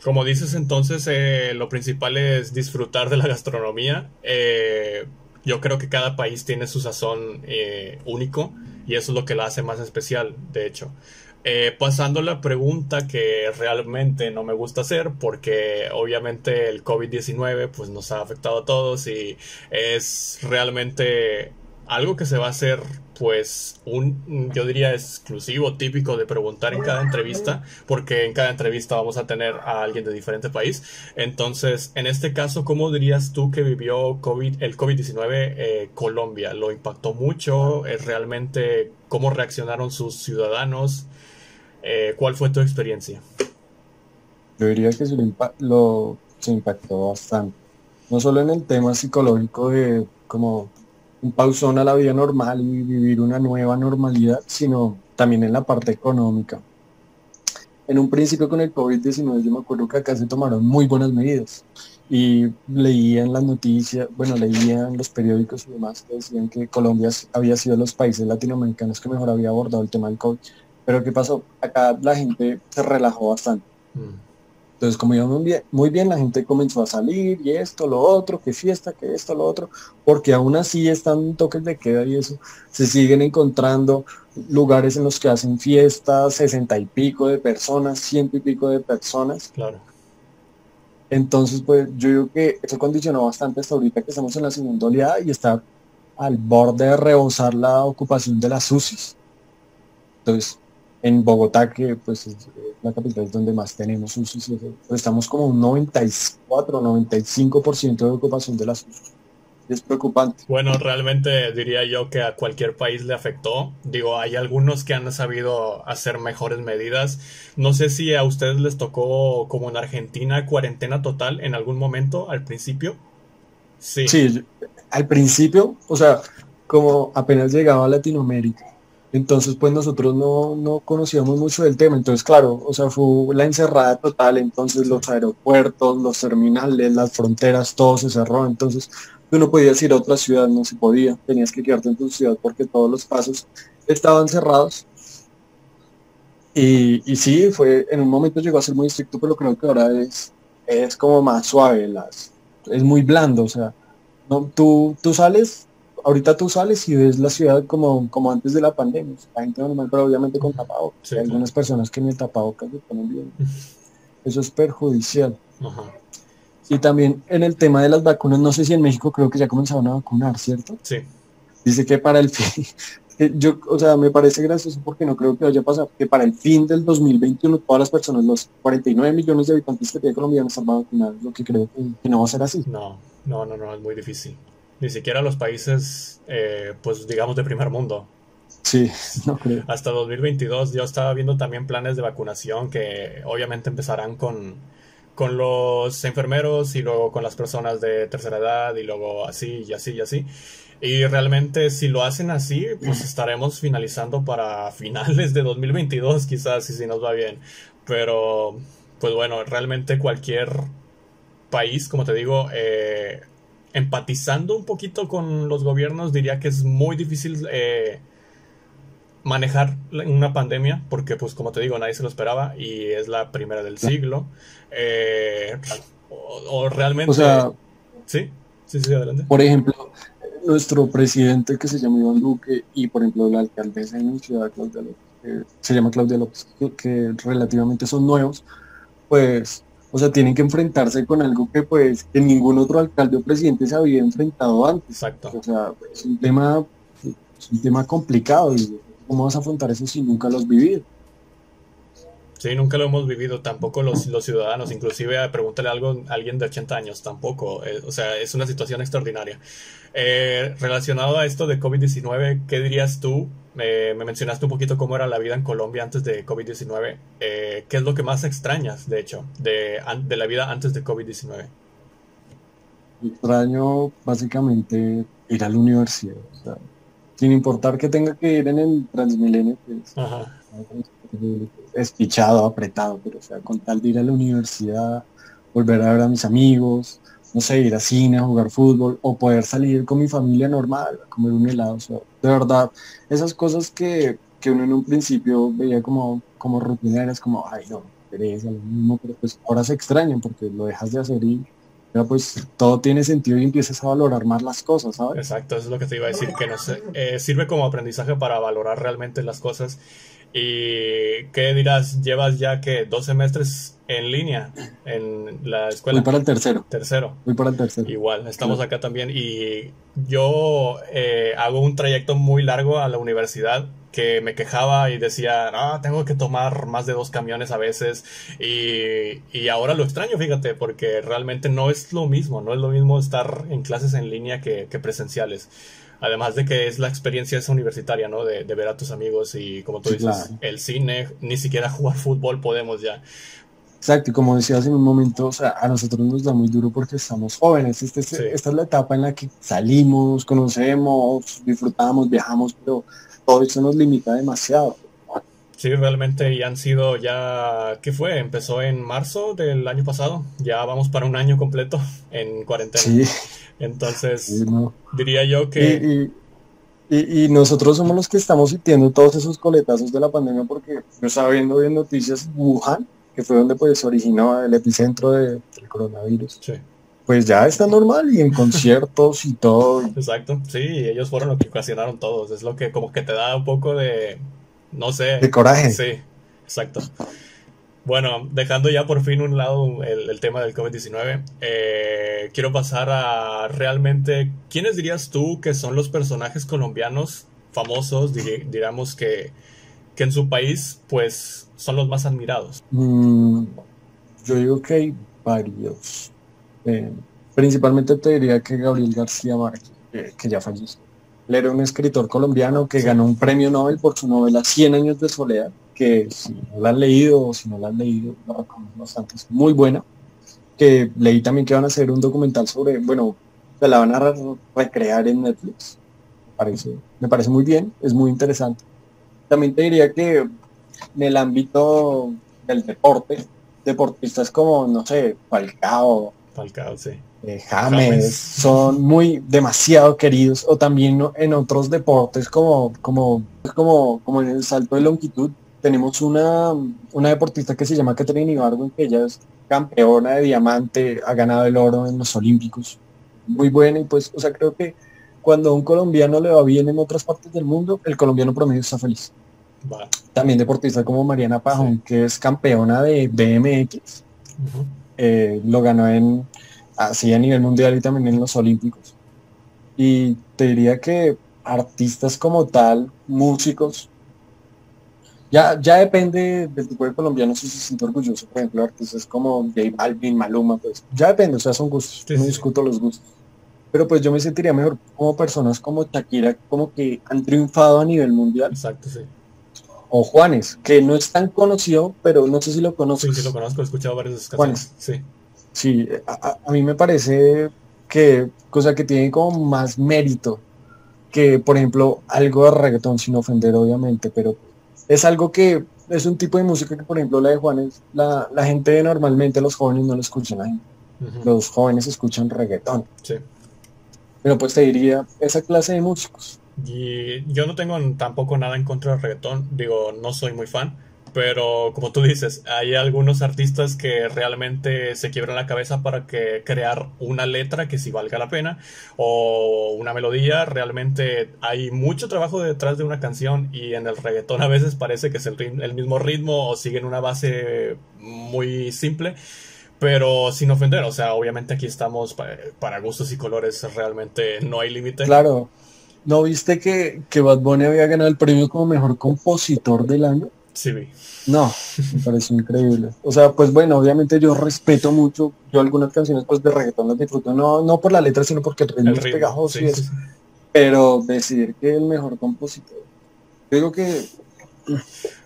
Como dices, entonces eh, lo principal es disfrutar de la gastronomía. Eh, yo creo que cada país tiene su sazón eh, único y eso es lo que la hace más especial, de hecho. Eh, pasando a la pregunta que realmente no me gusta hacer, porque obviamente el COVID-19 pues nos ha afectado a todos y es realmente algo que se va a hacer pues un, yo diría, exclusivo, típico de preguntar en cada entrevista, porque en cada entrevista vamos a tener a alguien de diferente país. Entonces, en este caso, ¿cómo dirías tú que vivió COVID, el COVID-19 eh, Colombia? ¿Lo impactó mucho? ¿Es realmente cómo reaccionaron sus ciudadanos? Eh, ¿Cuál fue tu experiencia? Yo diría que lo, se impactó bastante. No solo en el tema psicológico de como un pausón a la vida normal y vivir una nueva normalidad, sino también en la parte económica. En un principio con el COVID-19 yo me acuerdo que acá se tomaron muy buenas medidas y leía en las noticias, bueno, leía en los periódicos y demás que decían que Colombia había sido los países latinoamericanos que mejor había abordado el tema del COVID. Pero ¿qué pasó? Acá la gente se relajó bastante. Mm. Entonces, como iba muy bien, muy bien, la gente comenzó a salir y esto, lo otro, que fiesta, que esto, lo otro, porque aún así están toques de queda y eso, se siguen encontrando lugares en los que hacen fiestas, sesenta y pico de personas, ciento y pico de personas. Claro. Entonces, pues yo digo que eso condicionó bastante hasta ahorita que estamos en la segunda oleada y está al borde de rebosar la ocupación de las UCIs. Entonces, en Bogotá, que pues es la capital es donde más tenemos un suicidio, pues estamos como un 94, 95% de ocupación de las es preocupante. Bueno, realmente diría yo que a cualquier país le afectó. Digo, hay algunos que han sabido hacer mejores medidas. No sé si a ustedes les tocó, como en Argentina, cuarentena total en algún momento al principio. Sí. Sí, al principio, o sea, como apenas llegaba a Latinoamérica entonces, pues nosotros no, no, conocíamos mucho del tema. Entonces, claro, o sea, fue la encerrada total. Entonces, los aeropuertos, los terminales, las fronteras, todo se cerró. Entonces, tú no podías ir a otra ciudad, no se podía. Tenías que quedarte en tu ciudad porque todos los pasos estaban cerrados. Y, y sí, fue, en un momento llegó a ser muy estricto, pero creo que ahora es, es como más suave, las, es muy blando. O sea, no, tú, tú sales ahorita tú sales y ves la ciudad como, como antes de la pandemia, la gente normal, pero obviamente con tapado. Hay algunas personas que en el tapabocas se ponen bien. Eso es perjudicial. Y también en el tema de las vacunas, no sé si en México creo que ya comenzaron a vacunar, ¿cierto? Sí. Dice que para el fin, yo, o sea, me parece gracioso porque no creo que vaya a pasar, que para el fin del 2021 todas las personas, los 49 millones de habitantes que tiene Colombia, están vacunados, lo que creo que no va a ser así. No, no, no, no, es muy difícil ni siquiera los países, eh, pues digamos, de primer mundo. Sí, no creo. Hasta 2022 yo estaba viendo también planes de vacunación que obviamente empezarán con, con los enfermeros y luego con las personas de tercera edad y luego así y así y así. Y realmente si lo hacen así, pues estaremos finalizando para finales de 2022 quizás, si nos va bien. Pero, pues bueno, realmente cualquier país, como te digo, eh, empatizando un poquito con los gobiernos, diría que es muy difícil eh, manejar una pandemia, porque pues como te digo, nadie se lo esperaba y es la primera del siglo. Eh, o, realmente... O sea, sí, sí, sí, adelante. Por ejemplo, nuestro presidente que se llama Iván Duque y por ejemplo la alcaldesa de mi ciudad, Claudia López, se llama Claudia López, que relativamente son nuevos, pues o sea, tienen que enfrentarse con algo que pues que ningún otro alcalde o presidente se había enfrentado antes. Exacto. O sea, es un tema, es un tema complicado y cómo vas a afrontar eso si nunca lo has vivido. Sí, nunca lo hemos vivido, tampoco los, los ciudadanos, inclusive pregúntale algo a alguien de 80 años, tampoco, eh, o sea, es una situación extraordinaria. Eh, relacionado a esto de COVID-19, ¿qué dirías tú? me mencionaste un poquito cómo era la vida en Colombia antes de COVID-19. Eh, ¿Qué es lo que más extrañas, de hecho, de, de la vida antes de COVID-19? Extraño básicamente ir a la universidad, o sea, sin importar que tenga que ir en el Transmilenio, pues, espichado, apretado, pero o sea, con tal de ir a la universidad, volver a ver a mis amigos, no sé, ir a cine, jugar fútbol, o poder salir con mi familia normal, comer un helado, de verdad, esas cosas que, que uno en un principio veía como, como rutineras, como, ay, no, pereza, lo mismo, pero pues ahora se extrañan porque lo dejas de hacer y, ya pues todo tiene sentido y empiezas a valorar más las cosas, ¿sabes? Exacto, eso es lo que te iba a decir, que no sé, eh, sirve como aprendizaje para valorar realmente las cosas. ¿Y qué dirás? Llevas ya que dos semestres en línea en la escuela. Voy para el tercero. Tercero. Voy para el tercero. Igual, estamos acá también y yo eh, hago un trayecto muy largo a la universidad que me quejaba y decía, ah, tengo que tomar más de dos camiones a veces y, y, ahora lo extraño, fíjate, porque realmente no es lo mismo, no es lo mismo estar en clases en línea que, que presenciales. Además de que es la experiencia esa universitaria, ¿no? De, de ver a tus amigos y como tú dices, claro. el cine, ni siquiera jugar fútbol podemos ya. Exacto, y como decías en un momento, o sea, a nosotros nos da muy duro porque estamos jóvenes. Este, este- Sí. Esta es la etapa en la que salimos, conocemos, disfrutamos, viajamos, pero todo eso nos limita demasiado. Sí, realmente y han sido ya, ¿qué fue? Empezó en marzo del año pasado, ya vamos para un año completo en cuarentena. Sí, Entonces, sí, no. diría yo que Y, y, nosotros somos los que estamos sintiendo todos esos coletazos de la pandemia porque yo estaba viendo bien noticias Wuhan, que fue donde pues se originó el epicentro de- del coronavirus. sí, Pues ya está normal y en conciertos y todo. exacto. Sí, ellos fueron los que ocasionaron todos. Es lo que como que te da un poco de, no sé. De coraje. Sí, exacto. Bueno, dejando ya por fin un lado el, el tema del COVID-19, eh, quiero pasar a realmente, ¿quiénes dirías tú que son los personajes colombianos famosos, diríamos que, que en su país, pues, son los más admirados? Mm, yo digo que hay varios. Eh, principalmente te diría que Gabriel García Márquez, que, que ya falleció. Él era un escritor colombiano que ganó un premio Nobel por su novela Cien años de soledad, que si no la han leído o si no la han leído, la recomiendo bastante, es muy buena. Que leí también que van a hacer un documental sobre, bueno, se la van a re- recrear en Netflix. Me parece, me parece muy bien, es muy interesante. También te diría que en el ámbito del deporte, deportistas como, no sé, Falcao, Falcao, sí. Eh, James, James. son muy demasiado queridos, o también ¿no? en otros deportes como, como, como, como en el salto de longitud, tenemos una, una deportista que se llama Catherine Ibargüen, que ella es campeona de diamante, ha ganado el oro en los Olímpicos, muy buena, y pues, o sea, creo que cuando a un colombiano le va bien en otras partes del mundo, el colombiano promedio está feliz. También deportistas como Mariana Pajón, que es campeona de BMX, eh, lo ganó en así a nivel mundial y también en los Olímpicos. Y te diría que artistas como tal, músicos, ya, ya depende del tipo de colombiano si se siente orgulloso, por ejemplo, artistas como J Balvin, Maluma, pues ya depende, o sea, son gustos, Sí, no sí, discuto los gustos. Pero pues yo me sentiría mejor como personas como Shakira, como que han triunfado a nivel mundial Exacto, sí. o Juanes, que no es tan conocido, pero no sé si lo Sí, conoces. sí, lo conozco, he escuchado varias de sus Juanes. canciones. Sí, Sí, a, a- mí me parece que, cosa que tiene como más mérito que, por ejemplo, algo de reggaetón, sin ofender obviamente, pero es algo que es un tipo de música que, por ejemplo, la de Juanes, la, la gente normalmente, los jóvenes no lo escuchan, gente- Ujú. los jóvenes escuchan reggaetón. sí. Pero pues te diría, esa clase de músicos. Y yo no tengo tampoco nada en contra del reggaetón, digo, no soy muy fan, pero como tú dices, hay algunos artistas que realmente se quiebran la cabeza para que crear una letra que sí valga la pena o una melodía, realmente hay mucho trabajo detrás de una canción y en el reggaetón a veces parece que es el, el mismo ritmo o siguen una base muy simple. Pero sin ofender, o sea, obviamente aquí estamos pa- para gustos y colores, realmente no hay límite. Claro, ¿no viste que, que Bad Bunny había ganado el premio como mejor compositor del año? Sí, vi. No, me pareció increíble. O sea, pues bueno, obviamente yo respeto mucho, yo algunas canciones pues de reggaetón las disfruto, no, no por la letra, sino porque el ritmo El es pegajoso sí, y eso. sí. Pero decir que el mejor compositor, yo digo que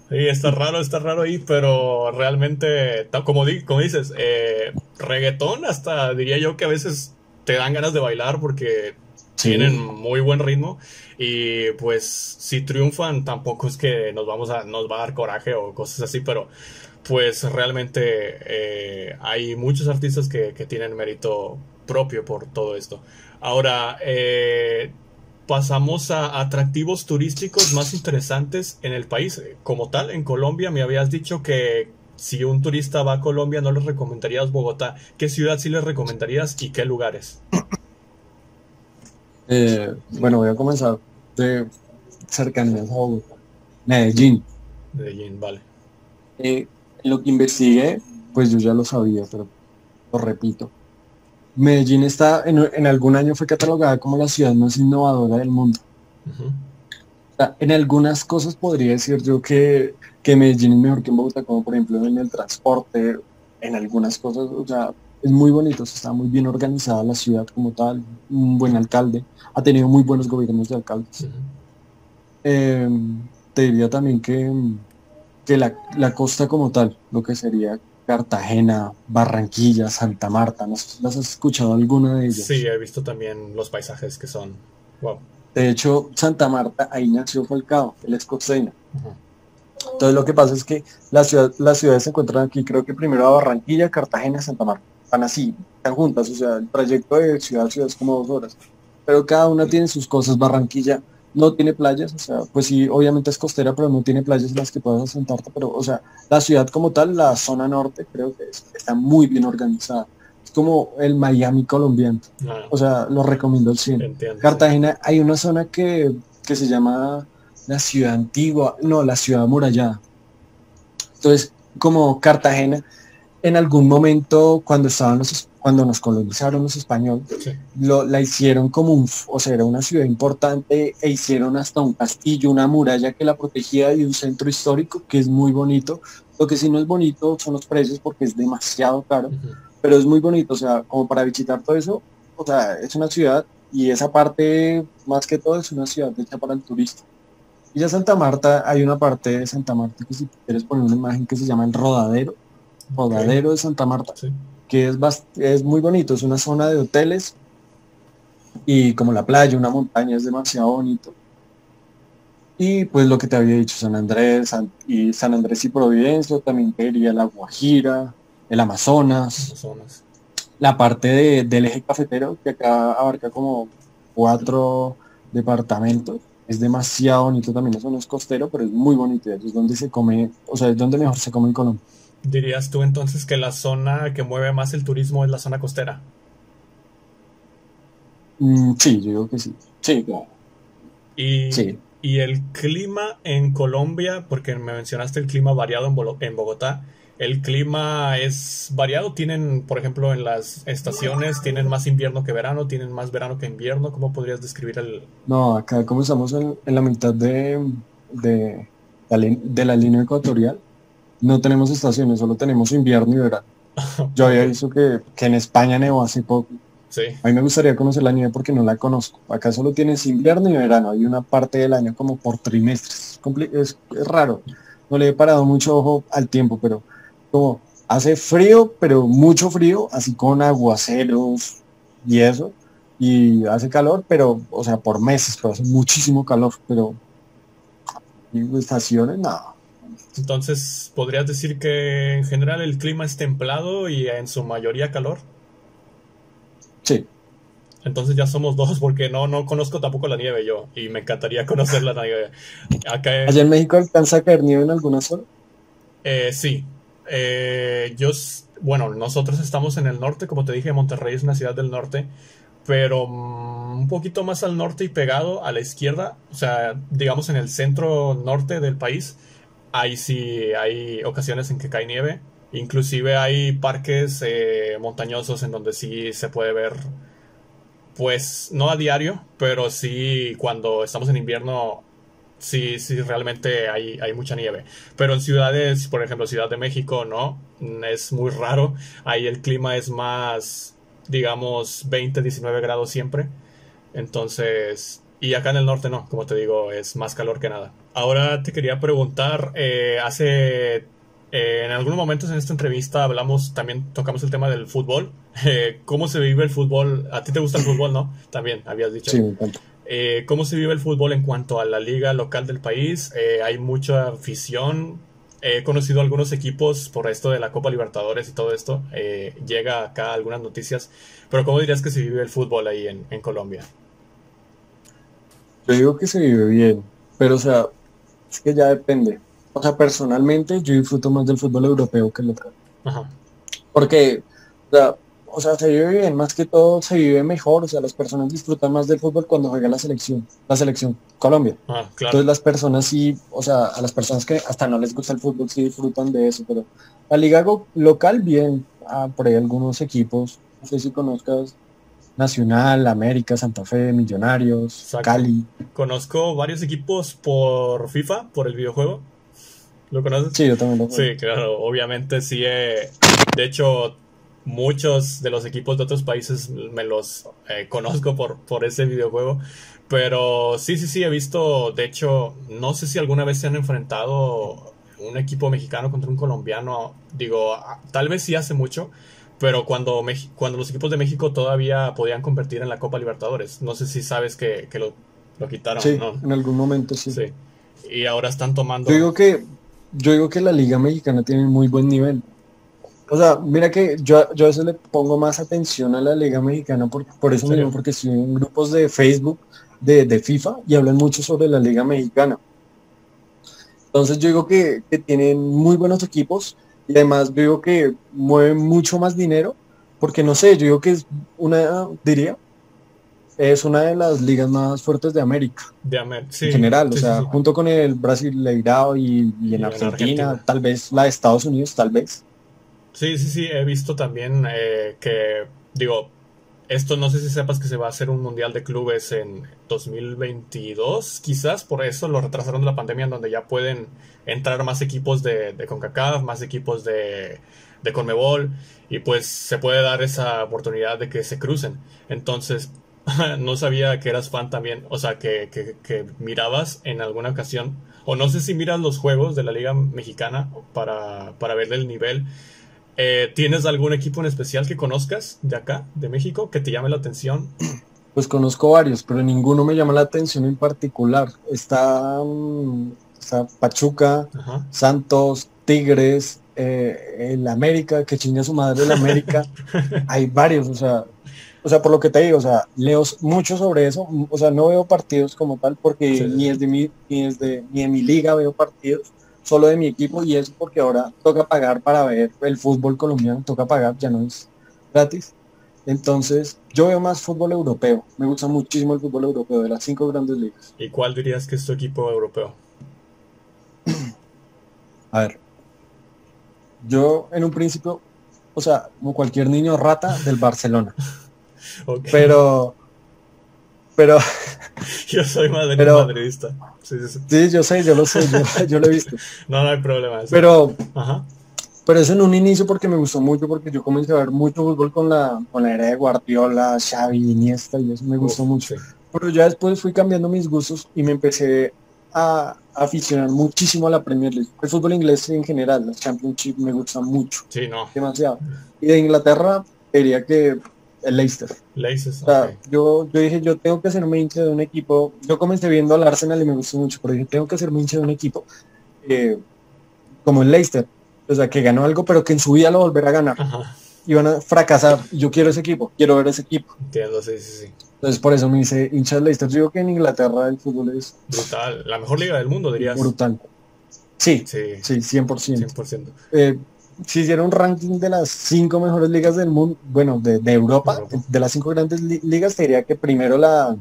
Sí, está raro, está raro ahí, pero realmente, como, di- como dices, eh, reggaetón hasta diría yo que a veces te dan ganas de bailar porque Sí. tienen muy buen ritmo y pues si triunfan tampoco es que nos vamos a, nos va a dar coraje o cosas así, pero pues realmente eh, hay muchos artistas que, que tienen mérito propio por todo esto. Ahora, eh, pasamos a atractivos turísticos más interesantes en el país. Como tal, en Colombia me habías dicho que si un turista va a Colombia, no les recomendarías Bogotá. ¿Qué ciudad sí les recomendarías y qué lugares? Eh, bueno, voy a comenzar de cercanías a Bogotá. Medellín. Medellín, vale. Eh, lo que investigué, pues yo ya lo sabía, pero lo repito. Medellín está, en, algún año fue catalogada como la ciudad más innovadora del mundo. en algunas cosas podría decir yo que, que Medellín es mejor que en Bogotá, como por ejemplo en el transporte, en algunas cosas, o sea, es muy bonito, está muy bien organizada la ciudad como tal, un buen alcalde, ha tenido muy buenos gobiernos de alcaldes. Em, te diría también que, que la, la, costa como tal, lo que sería Cartagena, Barranquilla, Santa Marta, no sé si las has escuchado alguna de ellas. Sí, he visto también los paisajes que son, wow. De hecho, Santa Marta, ahí nació Falcao, el ex costeño. Entonces lo que pasa es que la ciudad, las ciudades se encuentran aquí, creo que primero a Barranquilla, Cartagena, Santa Marta. Están así, están juntas, o sea, el trayecto de ciudad a ciudad es como dos horas. Pero cada una tiene sus cosas. Barranquilla no tiene playas, o sea, pues sí, obviamente es costera, pero no tiene playas en las que puedas asentarte, pero, o sea, la ciudad como tal, la zona norte, creo que está muy bien organizada. Es como el Miami colombiano. Ah. O sea, lo recomiendo al cine. Cartagena, hay una zona que, que se llama la ciudad antigua, no, la ciudad amurallada. Entonces, como Cartagena, en algún momento cuando estaban los, cuando nos colonizaron los españoles, lo, la hicieron como un, o sea, era una ciudad importante e hicieron hasta un castillo, una muralla que la protegía y un centro histórico que es muy bonito. Lo que sí no es bonito son los precios porque es demasiado caro, pero es muy bonito, o sea, como para visitar todo eso, o sea, es una ciudad y esa parte, más que todo, es una ciudad hecha para el turista. Y ya Santa Marta, hay una parte de Santa Marta que si quieres poner una imagen que se llama el Rodadero, Rodadero de Santa Marta, que es, es muy bonito, es una zona de hoteles y como la playa, una montaña, es demasiado bonito. Y pues lo que te había dicho, San Andrés y San Andrés y Providencia, también quería la Guajira, el Amazonas, la parte de, del eje cafetero, que acá abarca como cuatro departamentos es demasiado bonito también, eso no es costero, pero es muy bonito, es donde se come, o sea, es donde mejor se come en Colombia. ¿Dirías tú entonces que la zona que mueve más el turismo es la zona costera? Mm, sí, yo digo que sí. Sí, claro. Y, y el clima en Colombia, porque me mencionaste el clima variado en Bogotá, el clima es variado. Tienen, por ejemplo, en las estaciones, tienen más invierno que verano, tienen más verano que invierno. ¿Cómo podrías describir el...? No, acá como estamos en, la mitad de, de, la, línea ecuatorial, no tenemos estaciones, solo tenemos invierno y verano. Yo había visto que, en España nevó hace poco. Sí. A mí me gustaría conocer la nieve porque no la conozco. Acá solo tienes invierno y verano. Hay una parte del año como por trimestres. es, es raro. No le he parado mucho ojo al tiempo, pero como hace frío, pero mucho frío, así con aguaceros y eso, y hace calor, pero, o sea, por meses, pero hace muchísimo calor, pero estaciones, no. Entonces, ¿podrías decir que en general el clima es templado y en su mayoría calor? Sí. Entonces ya somos dos porque no, no conozco tampoco la nieve yo y me encantaría conocer la nieve. Acá, ¿Allá en México alcanza a caer nieve en alguna zona? Eh, sí, eh, yo, bueno, nosotros estamos en el norte, como te dije, Monterrey es una ciudad del norte, pero mm, un poquito más al norte y pegado a la izquierda, o sea, digamos en el centro norte del país, ahí sí hay ocasiones en que cae nieve. Inclusive hay parques eh, montañosos en donde sí se puede ver, pues no a diario, pero sí cuando estamos en invierno sí, sí, realmente hay, hay mucha nieve. Pero en ciudades, por ejemplo, Ciudad de México, no, es muy raro. Ahí el clima es más, digamos, 20, 19 grados siempre. Entonces, y acá en el norte no, como te digo, es más calor que nada. Ahora te quería preguntar, eh, hace eh, en algunos momentos en esta entrevista hablamos, también tocamos el tema del fútbol. Eh, ¿Cómo se vive el fútbol? ¿A ti te gusta el fútbol, no? También habías dicho. Sí, me encanta. Eh, ¿Cómo se vive el fútbol en cuanto a la liga local del país? Hay mucha afición. He conocido algunos equipos por esto de la Copa Libertadores y todo esto. Llega acá algunas noticias. Pero ¿cómo dirías que se vive el fútbol ahí en, Colombia? Yo digo que se vive bien, pero o sea, es que ya depende. o sea, personalmente yo disfruto más del fútbol europeo que el local. Ajá. Porque, o sea, o sea, se vive bien, más que todo se vive mejor, o sea, las personas disfrutan más del fútbol cuando juega la selección, la selección Colombia. Ah, claro. Entonces las personas sí, o sea, a las personas que hasta no les gusta el fútbol sí disfrutan de eso, pero la liga local bien, ah, por ahí algunos equipos, no sé si conozcas Nacional, América, Santa Fe, Millonarios, Exacto. Cali. Conozco varios equipos por FIFA, por el videojuego. ¿Lo conoces? Sí, yo también lo juego. Sí, claro, obviamente sí. eh, de hecho, muchos de los equipos de otros países me los eh, conozco por, por ese videojuego. Pero sí, sí, sí, he visto, de hecho, no sé si alguna vez se han enfrentado un equipo mexicano contra un colombiano. Digo, ah, tal vez sí hace mucho, pero cuando, Mex- cuando los equipos de México todavía podían competir en la Copa Libertadores. No sé si sabes que, que lo, lo quitaron, Sí, ¿no? en algún momento sí. Sí. Y ahora están tomando... Yo digo que yo digo que la liga mexicana tiene muy buen nivel. O sea, mira que yo, yo a veces le pongo más atención a la liga mexicana por, por eso mismo, porque estoy en grupos de Facebook de, de FIFA y hablan mucho sobre la liga mexicana. Entonces yo digo que, que tienen muy buenos equipos y además yo digo que mueven mucho más dinero, porque no sé, yo digo que es una, diría, es una de las ligas más fuertes de América de Amer- sí, en general, sí, o sea, sí, junto con el Brasileirao y, y en en Argentina, Argentina. tal vez la de Estados Unidos, tal vez. Sí, sí, sí, he visto también eh, que, digo, esto no sé si sepas que se va a hacer un mundial de clubes en 2022, quizás por eso lo retrasaron de la pandemia, en donde ya pueden entrar más equipos de, CONCACAF, más equipos de, de CONMEBOL, y pues se puede dar esa oportunidad de que se crucen. Entonces, no sabía que eras fan también, o sea, que, que, que mirabas en alguna ocasión, o no sé si miras los juegos de la Liga Mexicana para, para ver el nivel. Eh, ¿Tienes algún equipo en especial que conozcas de acá, de México, que te llame la atención? Pues conozco varios, pero ninguno me llama la atención en particular. Está, mm, está Pachuca, Ajá. Santos, Tigres, eh, el América, que chinga su madre el América. Hay varios, o sea, o sea, por lo que te digo, o sea, leo mucho sobre eso, mm, o sea, no veo partidos como tal porque Sí, sí, ni sí. es de mi, ni es de, ni de mi liga veo partidos, solo de mi equipo y eso porque ahora toca pagar para ver el fútbol colombiano, toca pagar, ya no es gratis. Entonces, yo veo más fútbol europeo, me gusta muchísimo el fútbol europeo de las cinco grandes ligas. ¿Y cuál dirías que es tu equipo europeo? A ver, yo en un principio, o sea, como cualquier niño rata del Barcelona, pero, pero, Yo soy madri- pero- madridista. Sí, sí, sí. sí, yo sé, yo lo sé, yo, yo lo he visto, No, no hay problema. pero, Ajá. pero eso en un inicio porque me gustó mucho, porque yo comencé a ver mucho fútbol con la, con la era de Guardiola, Xavi, Iniesta, y eso me gustó mucho. Pero ya después fui cambiando mis gustos y me empecé a aficionar muchísimo a la Premier League. El fútbol inglés en general, la Championship me gusta mucho, Sí, no. demasiado. Y de Inglaterra diría que el Leicester. Laces, O sea, yo, yo dije, yo tengo que hacerme hincha de un equipo. Yo comencé viendo al Arsenal y me gustó mucho, pero dije, tengo que hacerme hincha de un equipo eh, como el Leicester. O sea, que ganó algo, pero que en su vida lo volverá a ganar. Ajá. Iban a fracasar. Yo quiero ese equipo, quiero ver ese equipo. Entiendo, sí, sí, sí. Entonces, por eso me hice hincha del Leicester. Yo digo que en Inglaterra el fútbol es Brutal. La mejor liga del mundo, dirías. brutal. Sí, Sí, sí, 100%. 100%. Eh, si hiciera un ranking de las cinco mejores ligas del mundo, bueno, de, de Europa, Europa. de las cinco grandes li- ligas, te diría que primero la,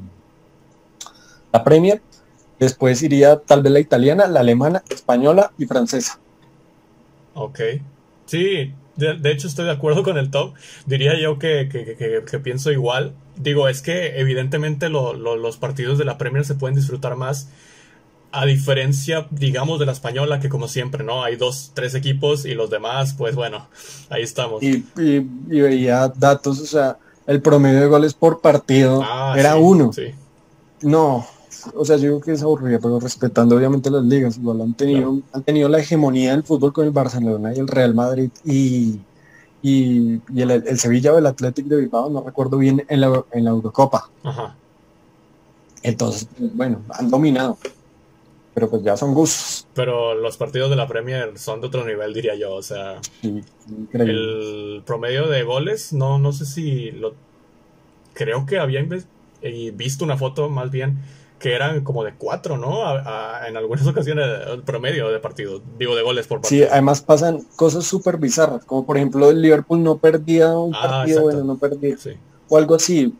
la Premier, después iría tal vez la italiana, la alemana, española y francesa. Ok. Sí, de, de hecho estoy de acuerdo con el top. Diría yo que, que- que- que- que pienso igual. Digo, es que evidentemente lo- lo- los partidos de la Premier se pueden disfrutar más. A diferencia, digamos, de la española, que como siempre, ¿no? Hay dos, tres equipos y los demás, pues bueno, ahí estamos. Y, y- y veía datos, o sea, el promedio de goles por partido Ah, era sí, uno. Sí, No, o sea, yo digo que es aburrido, pero respetando obviamente las ligas, igual han tenido, han tenido la hegemonía del fútbol con el Barcelona y el Real Madrid y, y, y el, el Sevilla o el Athletic de Bilbao, no recuerdo bien, en la, en la Eurocopa. ajá. Entonces, pues, bueno, han dominado, pero pues ya son gustos. Pero los partidos de la Premier son de otro nivel, diría yo. O sea, Sí, increíble. el promedio de goles, no, no sé si lo. Creo que había y visto una foto más bien que eran como de cuatro, ¿no? en algunas ocasiones el promedio de partido, digo de goles por partido. Sí, además pasan cosas súper bizarras, como por ejemplo el Liverpool no perdía un ah, partido, bueno, no perdía, o algo así,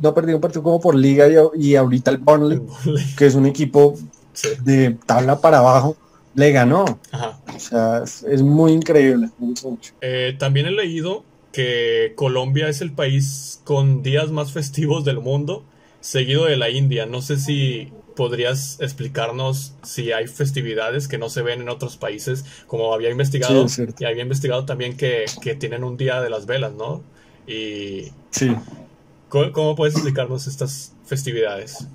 no perdía un partido como por liga y, ahorita el Burnley, que es un equipo de tabla para abajo, le ganó. O sea, es, muy increíble. Eh, también he leído que Colombia es el país con días más festivos del mundo seguido de la India. No sé si podrías explicarnos si hay festividades que no se ven en otros países, como había investigado, y había investigado también que, tienen un día de las velas, ¿no? Y sí. ¿cómo, puedes explicarnos estas festividades?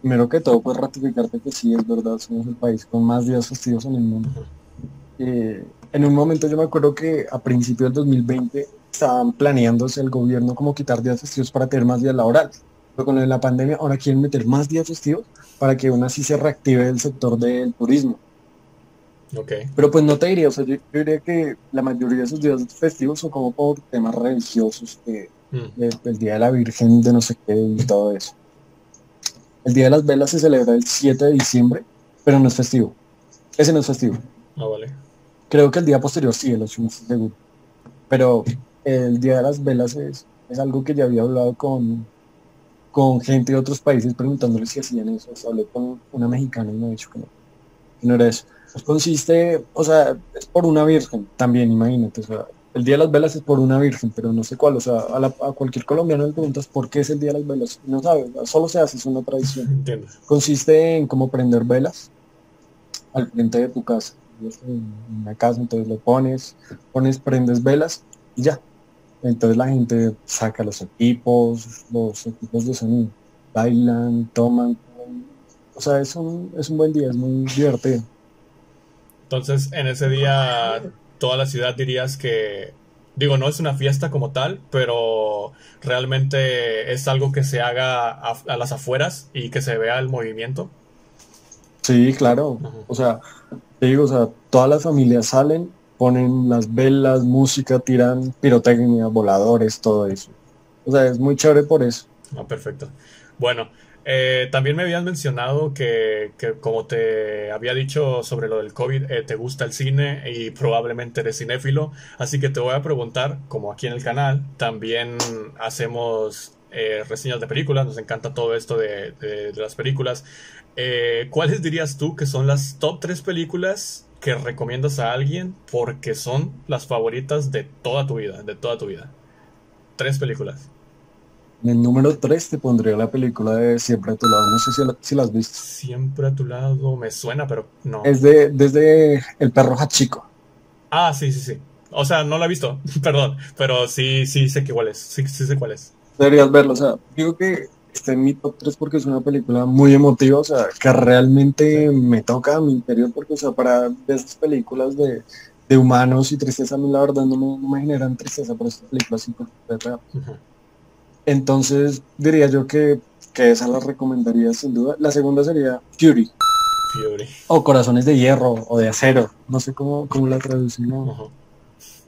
Primero que todo, pues ratificarte que sí, es verdad, somos el país con más días festivos en el mundo. Eh, en un momento yo me acuerdo que a principios del 2020 estaban planeándose el gobierno como quitar días festivos para tener más días laborales con la pandemia ahora quieren meter más días festivos para que aún así se reactive el sector del turismo. Okay. Pero pues no te diría, o sea, yo, diría que la mayoría de esos días festivos son como por temas religiosos, que, mm. el Día de la Virgen de no sé qué y todo eso. El Día de las Velas se celebra el 7 de diciembre, pero no es festivo. Ese no es festivo. Ah, vale. Creo que el día posterior sí, el 8 seguro. Pero el Día de las Velas es, es algo que ya había hablado con, con gente de otros países preguntándoles si hacían eso. hablé con una mexicana y me ha dicho que no, no era eso. Consiste, o sea, es por una virgen también, imagínate. O sea, el Día de las Velas es por una virgen, pero no sé cuál. O sea, a, cualquier colombiano le preguntas por qué es el Día de las Velas. No sabe, solo se hace, es una tradición. Consiste en cómo prender velas al frente de tu casa. En una casa, entonces lo pones, pones, prendes velas y ya. Entonces la gente saca los equipos, los equipos de sonido, bailan, toman. O sea, es un, es un buen día, es muy divertido. Entonces, en ese día, toda la ciudad dirías que, digo, no es una fiesta como tal, pero realmente es algo que se haga a, las afueras y que se vea el movimiento. Sí, claro. O sea, te digo, o sea, todas las familias salen ponen las velas, música, tiran pirotecnia, voladores, todo eso. O sea, es muy chévere por eso. Ah, perfecto. Bueno, eh, también me habían mencionado que, como te había dicho sobre lo del COVID, eh, te gusta el cine y probablemente eres cinéfilo, así que te voy a preguntar, como aquí en el canal, también hacemos eh, reseñas de películas, nos encanta todo esto de, las películas. ¿Cuáles dirías tú que son las top tres películas que recomiendas a alguien porque son las favoritas de toda tu vida, de toda tu vida. Tres películas. En el número tres te pondría la película de Siempre a tu lado. No sé si la, si has visto. Siempre a tu lado me suena, pero no. Es de desde El perro Hachiko. Ah, sí, sí, sí. O sea, no la he visto, perdón, pero sí, sí sé que cuál es. Sí, sí sé cuál es. Deberías verlo. O sea, digo que está en mi top 3 porque es una película muy emotiva, o sea, que realmente me toca a mi interior porque, o sea, para ver estas películas de, de humanos y tristeza, a mí la verdad no me, no me generan tristeza, por estas películas sí, Entonces, diría yo que, que esa la recomendaría sin duda. La segunda sería Fury. Fury. O Corazones de Hierro o de Acero, no sé cómo, cómo la traducimos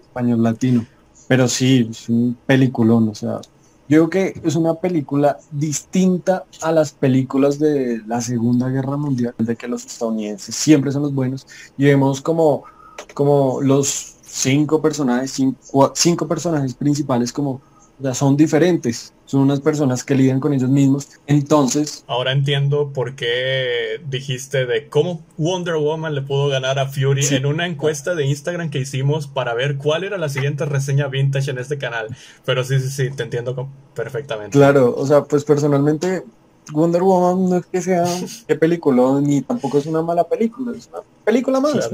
español latino. Pero sí, es un peliculón, o sea, yo creo que es una película distinta a las películas de la Segunda Guerra Mundial, de que los estadounidenses siempre son los buenos y vemos como, como los cinco personajes, cinco personajes principales como son diferentes, son unas personas que lidian con ellos mismos. Entonces... Ahora entiendo por qué dijiste de cómo Wonder Woman le pudo ganar a Fury en una encuesta de Instagram que hicimos para ver cuál era la siguiente reseña vintage en este canal. Pero sí, sí, sí, te entiendo perfectamente. Claro, o sea, pues personalmente Wonder Woman no es que sea qué película, ni tampoco es una mala película, es una película más,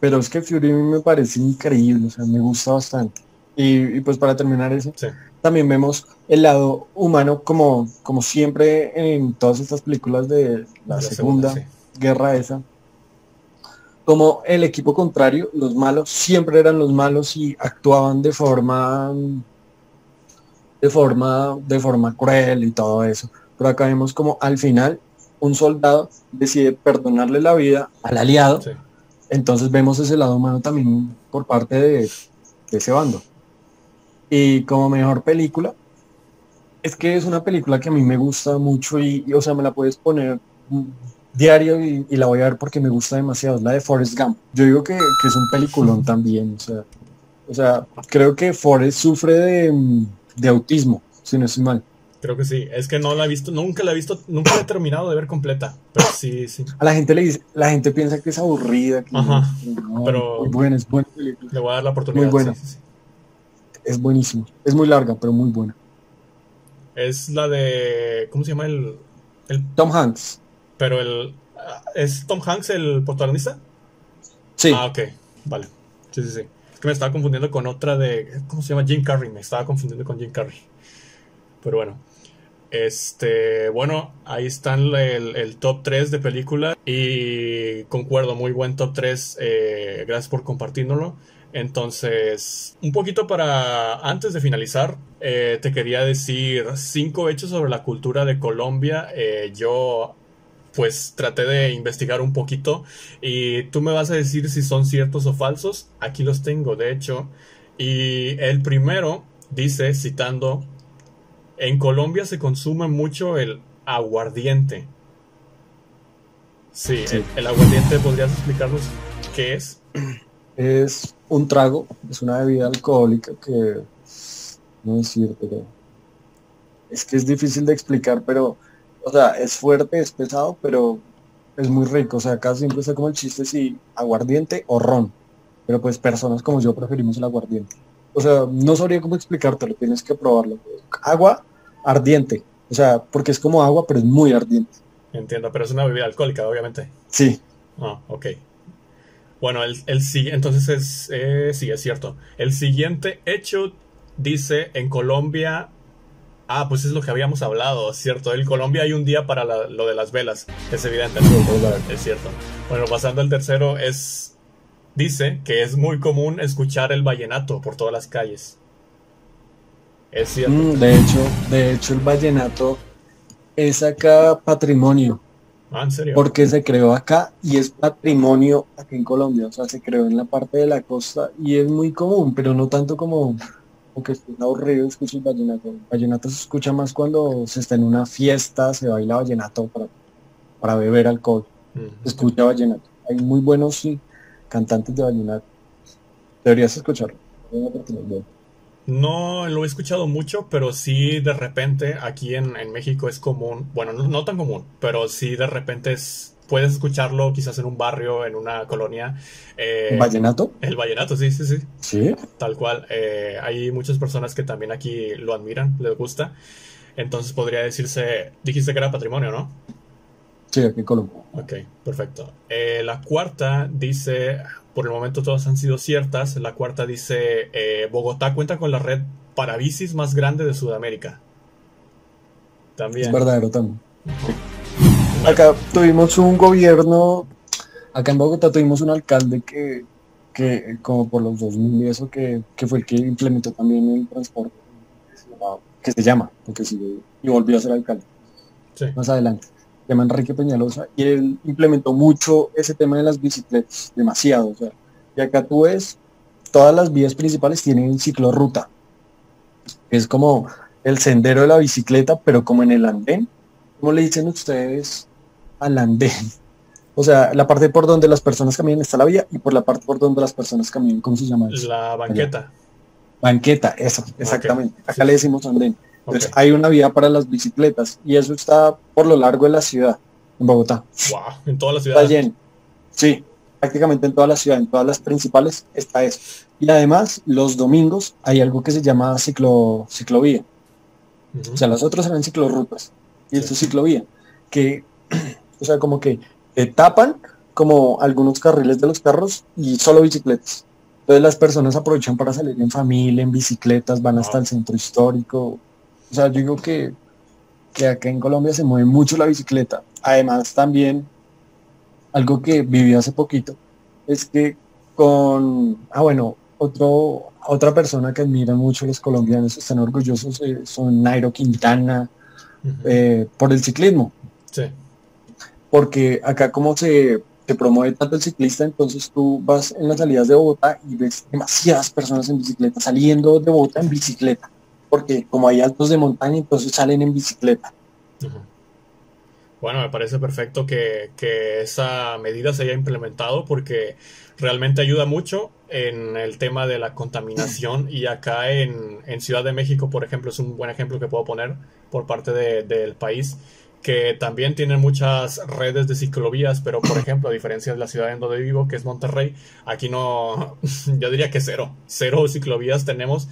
pero es que Fury me parece increíble, o sea, me gusta bastante. Y, pues para terminar eso, también vemos el lado humano como, como siempre en todas estas películas de la, segunda, guerra esa. Como el equipo contrario, los malos, siempre eran los malos y actuaban de forma de forma, de forma cruel y todo eso. Pero acá vemos como al final un soldado decide perdonarle la vida al aliado. Entonces vemos ese lado humano también por parte de ese bando. Y como mejor película, Es que es una película que a mí me gusta mucho y, y, o sea, me la puedes poner diario y, y, la voy a ver porque me gusta demasiado. Es la de Forrest Gump. Yo digo que, que es un peliculón también. O sea, o sea, creo que Forrest sufre de, de autismo, si no estoy mal. Creo que sí. Es que no la he visto, nunca la he visto, nunca la he terminado de ver completa. Pero sí, sí. A la gente le dice, la gente piensa que es aburrida. Que Ajá. no, pero muy buena, es buena película. Le voy a dar la oportunidad. Muy buena. sí, sí, sí. Es buenísimo. Es muy larga, pero muy buena. Es la de. ¿Cómo se llama el. el Tom Hanks. pero el. ¿Es Tom Hanks el protagonista? Sí. Ah, ok. Vale. Sí, sí, sí. Es que me estaba confundiendo con otra de. ¿Cómo se llama? Jim Carrey. Me estaba confundiendo con Jim Carrey. Pero bueno. Este. Bueno, ahí están el, el top 3 de película. Y concuerdo, muy buen top 3. Eh, gracias por compartirnoslo. Entonces, un poquito para antes de finalizar, eh, te quería decir cinco hechos sobre la cultura de Colombia. Eh, yo pues traté de investigar un poquito y tú me vas a decir si son ciertos o falsos. Aquí los tengo, de hecho. Y el primero dice, citando, en Colombia se consume mucho el aguardiente. Sí, Sí. El, el aguardiente, ¿podrías explicarnos qué es? Es un trago, es una bebida alcohólica que no decir, pero es que es difícil de explicar, pero o sea, es fuerte, es pesado, pero es muy rico. O sea, acá siempre está como el chiste si aguardiente o ron. Pero pues personas como yo preferimos el aguardiente. O sea, no sabría cómo explicártelo, tienes que probarlo. Agua ardiente. O sea, porque es como agua, pero es muy ardiente. Entiendo, pero es una bebida alcohólica, obviamente. Sí, Ah, ok. Bueno, el, el entonces es, eh, sí, es cierto. El siguiente hecho dice en Colombia. Ah, pues es lo que habíamos hablado, ¿cierto? En Colombia hay un día para la- lo de las velas, es evidente, es cierto. Bueno, pasando al tercero, es. Dice que es muy común escuchar el vallenato por todas las calles. Es cierto. Mm, de hecho, de hecho el vallenato es acá patrimonio. Ah, ¿en serio? porque se creó acá y es patrimonio aquí en Colombia, o sea, se creó en la parte de la costa y es muy común, pero no tanto como, como que esté aburrido escuchar el vallenato. Vallenato se escucha más cuando se está en una fiesta, se baila vallenato para, para beber alcohol, se escucha vallenato. Hay muy buenos sí, cantantes de vallenato. Deberías escucharlo. No lo he escuchado mucho, pero sí de repente aquí en, en México es común, bueno, no, no tan común, pero sí de repente es, puedes escucharlo quizás en un barrio, en una colonia. eh, ¿Vallenato? el vallenato, sí, sí, sí, Sí. tal cual. Eh, hay muchas personas que también aquí lo admiran, les gusta. Entonces podría decirse, dijiste que era patrimonio, ¿no? Sí, aquí en Colombia. Ok, perfecto. Eh, la cuarta dice, por el momento todas han sido ciertas, la cuarta dice, eh, Bogotá cuenta con la red para bicis más grande de Sudamérica. También. Es verdadero también. Acá tuvimos un gobierno, acá en Bogotá tuvimos un alcalde que, que como por los 2000 y eso, que, que fue el que implementó también el transporte, que se, llamaba- que se llama, porque sigue, y volvió a ser alcalde Sí. más adelante. Se llama Enrique Peñalosa, y él implementó mucho ese tema de las bicicletas, demasiado. O sea, y acá tú ves, todas las vías principales tienen ciclorruta. Es como el sendero de la bicicleta, pero como en el andén. ¿Cómo le dicen ustedes al andén? O sea, la parte por donde las personas caminan está la vía y por la parte por donde las personas caminan, ¿cómo se llama eso? La banqueta. Banqueta, eso, exactamente. Acá le decimos andén. Hay una vía para las bicicletas y eso está por lo largo de la ciudad, en Bogotá. Wow, en toda la Está ciudad. lleno. Sí, prácticamente en toda la ciudad, en todas las principales está eso. Y además, los domingos hay algo que se llama ciclo, ciclovía. O sea, las otras eran ciclorrutas y esto es ciclovía, que, o sea, como que tapan como algunos carriles de los carros y solo bicicletas. Entonces las personas aprovechan para salir en familia, en bicicletas, van hasta el centro histórico. O sea, yo digo que, que acá en Colombia se mueve mucho la bicicleta. Además también, algo que viví hace poquito, es que con, ah bueno, otro, otra persona que admira mucho a los colombianos, están orgullosos, eh, son Nairo Quintana, eh, por el ciclismo, Sí. porque acá como se, se promueve tanto el ciclista, entonces tú vas en las salidas de Bogotá y ves demasiadas personas en bicicleta, saliendo de Bogotá en bicicleta, porque como hay altos de montaña, entonces salen en bicicleta. Bueno, me parece perfecto que, que, esa medida se haya implementado porque realmente ayuda mucho en el tema de la contaminación. Y acá en, en Ciudad de México, por ejemplo, es un buen ejemplo que puedo poner por parte de, del país que también tienen muchas redes de ciclovías, pero por ejemplo, a diferencia de la ciudad en donde vivo, que es Monterrey, aquí no, yo diría que cero, cero ciclovías tenemos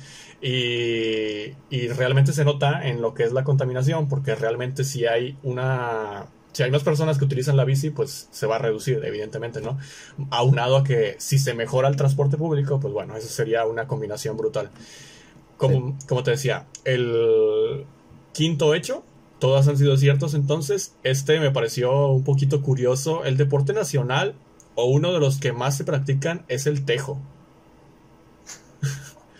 y, y, realmente se nota en lo que es la contaminación, porque realmente si hay una... Si hay más personas que utilizan la bici, pues se va a reducir, evidentemente, ¿no? Aunado a que si se mejora el transporte público, pues bueno, eso sería una combinación brutal. Como, como te decía, el quinto hecho todas han sido ciertos. Entonces, este me pareció un poquito curioso. El deporte nacional, o uno de los que más se practican, es el tejo.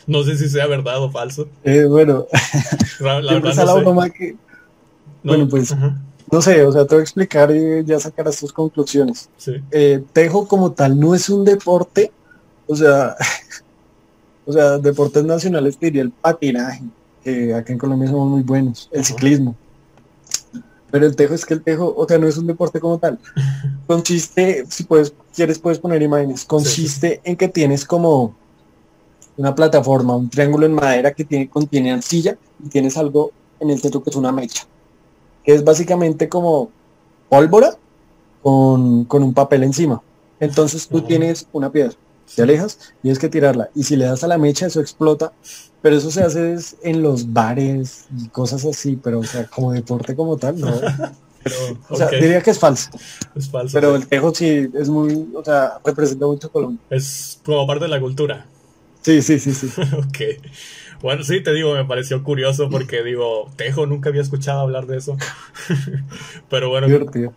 No sé si sea verdad o falso. Eh, bueno, la, verdad que... bueno, pues, no sé, o sea, te voy a explicar y ya sacarás tus conclusiones. Eh, tejo como tal no es un deporte, o sea, o sea, deportes nacionales te diría el patinaje, que acá en Colombia somos muy buenos, el ciclismo. Pero el tejo es que el tejo, o sea, no es un deporte como tal. Consiste, si puedes, quieres puedes poner imágenes, consiste en que tienes como una plataforma, un triángulo en madera que tiene, contiene arcilla y tienes algo en el centro que es una mecha, que es básicamente como pólvora con, con un papel encima. Entonces tú tienes una piedra, te alejas, tienes que tirarla y si le das a la mecha eso explota pero eso se hace en los bares y cosas así, pero o sea, como deporte como tal, no. Pero, o sea, diría que es falso. Es falso. Pero el tejo sí es muy, o sea, representa mucho Colombia. Es como parte de la cultura. Sí, sí, sí, sí. ok. Bueno, sí, te digo, me pareció curioso porque digo, Tejo, nunca había escuchado hablar de eso. Pero bueno, Divertido.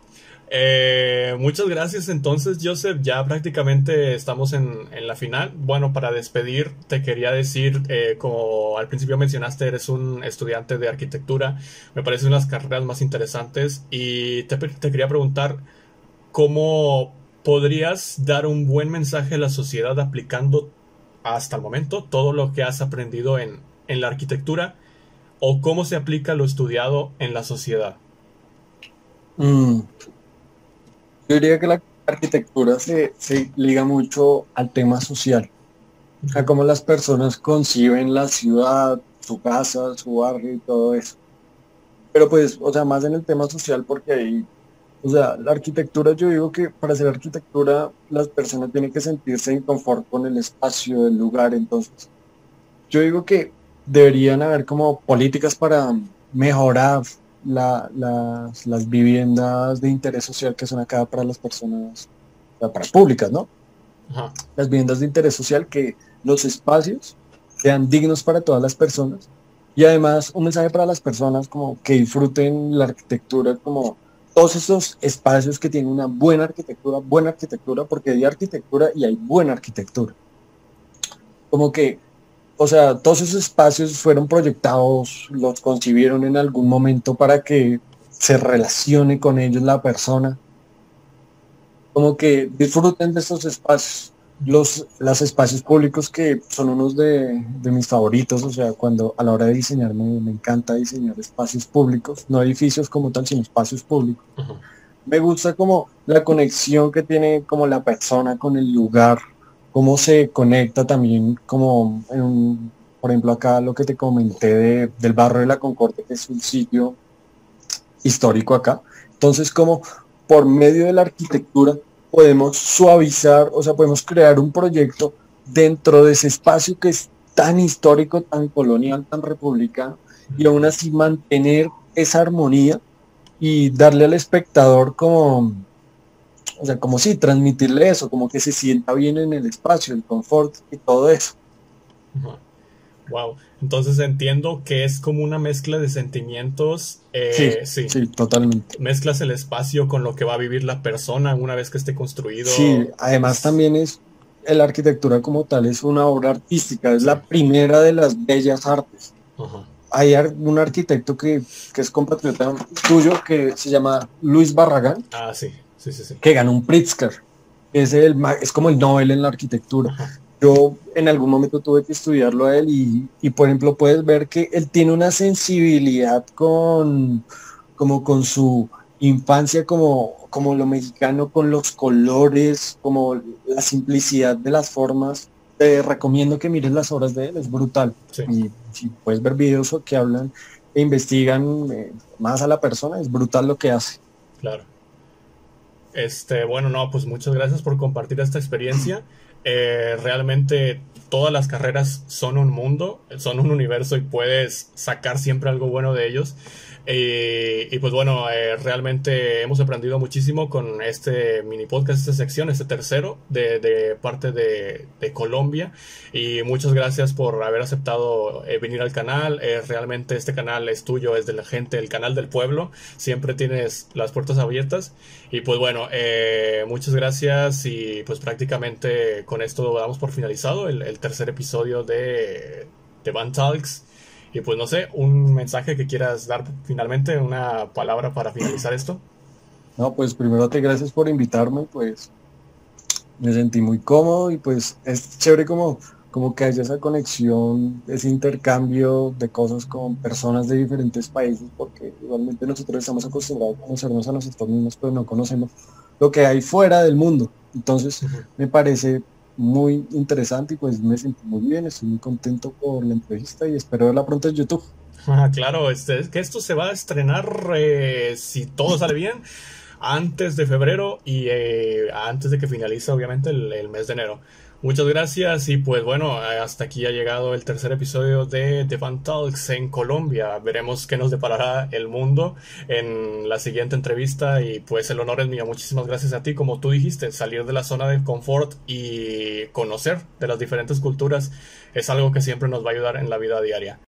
Eh, muchas gracias entonces, Joseph. Ya prácticamente estamos en, la final. Bueno, para despedir, te quería decir, eh, como al principio mencionaste, eres un estudiante de arquitectura. Me parecen las carreras más interesantes y te, quería preguntar cómo podrías dar un buen mensaje a la sociedad aplicando hasta el momento todo lo que has aprendido en, en la arquitectura o cómo se aplica lo estudiado en la sociedad. Mm, yo diría que la arquitectura se, liga mucho al tema social, a cómo las personas conciben la ciudad, su casa, su barrio y todo eso. Pero pues, o sea, más en el tema social porque ahí, o sea, la arquitectura, yo digo que para hacer arquitectura las personas tienen que sentirse en confort con el espacio, el lugar, entonces yo digo que deberían haber como políticas para mejorar la, las, las, viviendas de interés social que son acá para las personas, para públicas, ¿no? Las viviendas de interés social que los espacios sean dignos para todas las personas y además un mensaje para las personas como que disfruten la arquitectura como todos esos espacios que tienen una buena arquitectura, buena arquitectura, porque hay arquitectura y hay buena arquitectura. Como que o sea, todos esos espacios fueron proyectados, los concibieron en algún momento para que se relacione con ellos la persona. Como que disfruten de esos espacios. Los, los espacios públicos que son unos de, mis favoritos, o sea, cuando a la hora de diseñar me, encanta diseñar espacios públicos, no edificios como tal, sino espacios públicos. Me gusta como la conexión que tiene como la persona con el lugar, cómo se conecta también como, en por ejemplo, acá lo que te comenté del barrio de la Concordia, que es un sitio histórico acá. Entonces, como por medio de la arquitectura podemos suavizar, o sea, podemos crear un proyecto dentro de ese espacio que es tan histórico, tan colonial, tan republicano, y aún así mantener esa armonía y darle al espectador como o sea, como si transmitirle eso, como que se sienta bien en el espacio, el confort y todo eso. Wow. Entonces entiendo que es como una mezcla de sentimientos. Eh, sí, sí, totalmente. Mezclas el espacio con lo que va a vivir la persona una vez que esté construido. Sí, además también es, la arquitectura como tal es una obra artística, es la primera de las bellas artes. Hay un arquitecto que, que es compatriota tuyo que se llama Luis Barragán. Ah, sí que ganó un Pritzker. Es, el, es como el Nobel en la arquitectura. Yo en algún momento tuve que estudiarlo a él y, y, por ejemplo puedes ver que él tiene una sensibilidad con como con su infancia como, como lo mexicano, con los colores, como la simplicidad de las formas. Te recomiendo que mires las obras de él, es brutal. Y si puedes ver videos que hablan e investigan eh, más a la persona, es brutal lo que hace. Claro. Este, bueno, no, pues muchas gracias por compartir esta experiencia. Eh, realmente todas las carreras son un mundo, son un universo y puedes sacar siempre algo bueno de ellos. Eh, y pues bueno, eh, realmente hemos aprendido muchísimo con este mini podcast, esta sección, este tercero de, parte de, Colombia. Y muchas gracias por haber aceptado eh, venir al canal. realmente este canal es tuyo, es de la gente, el canal del pueblo. Siempre tienes las puertas abiertas. Y pues bueno, muchas gracias y pues prácticamente con esto damos por finalizado el, tercer episodio de, de Van Talks. Y pues no sé, un mensaje que quieras dar finalmente, una palabra para finalizar esto. No, pues primero te gracias por invitarme, pues me sentí muy cómodo y pues es chévere como, como que haya esa conexión, ese intercambio de cosas con personas de diferentes países, porque igualmente nosotros estamos acostumbrados a conocernos a nosotros mismos, pero no conocemos lo que hay fuera del mundo. Entonces me parece muy interesante y pues me sentí muy bien, estoy muy contento por la entrevista y espero verla pronto en YouTube. Ah, claro, este, es que esto se va a estrenar, eh, si todo sale bien, antes de febrero y eh, antes de que finalice obviamente el mes de enero. Muchas gracias y pues bueno, hasta aquí ha llegado el tercer episodio de The Van Talks en Colombia. Veremos qué nos deparará el mundo en la siguiente entrevista y pues el honor es mío. Muchísimas gracias a ti, como tú dijiste, salir de la zona de confort y conocer de las diferentes culturas es algo que siempre nos va a ayudar en la vida diaria.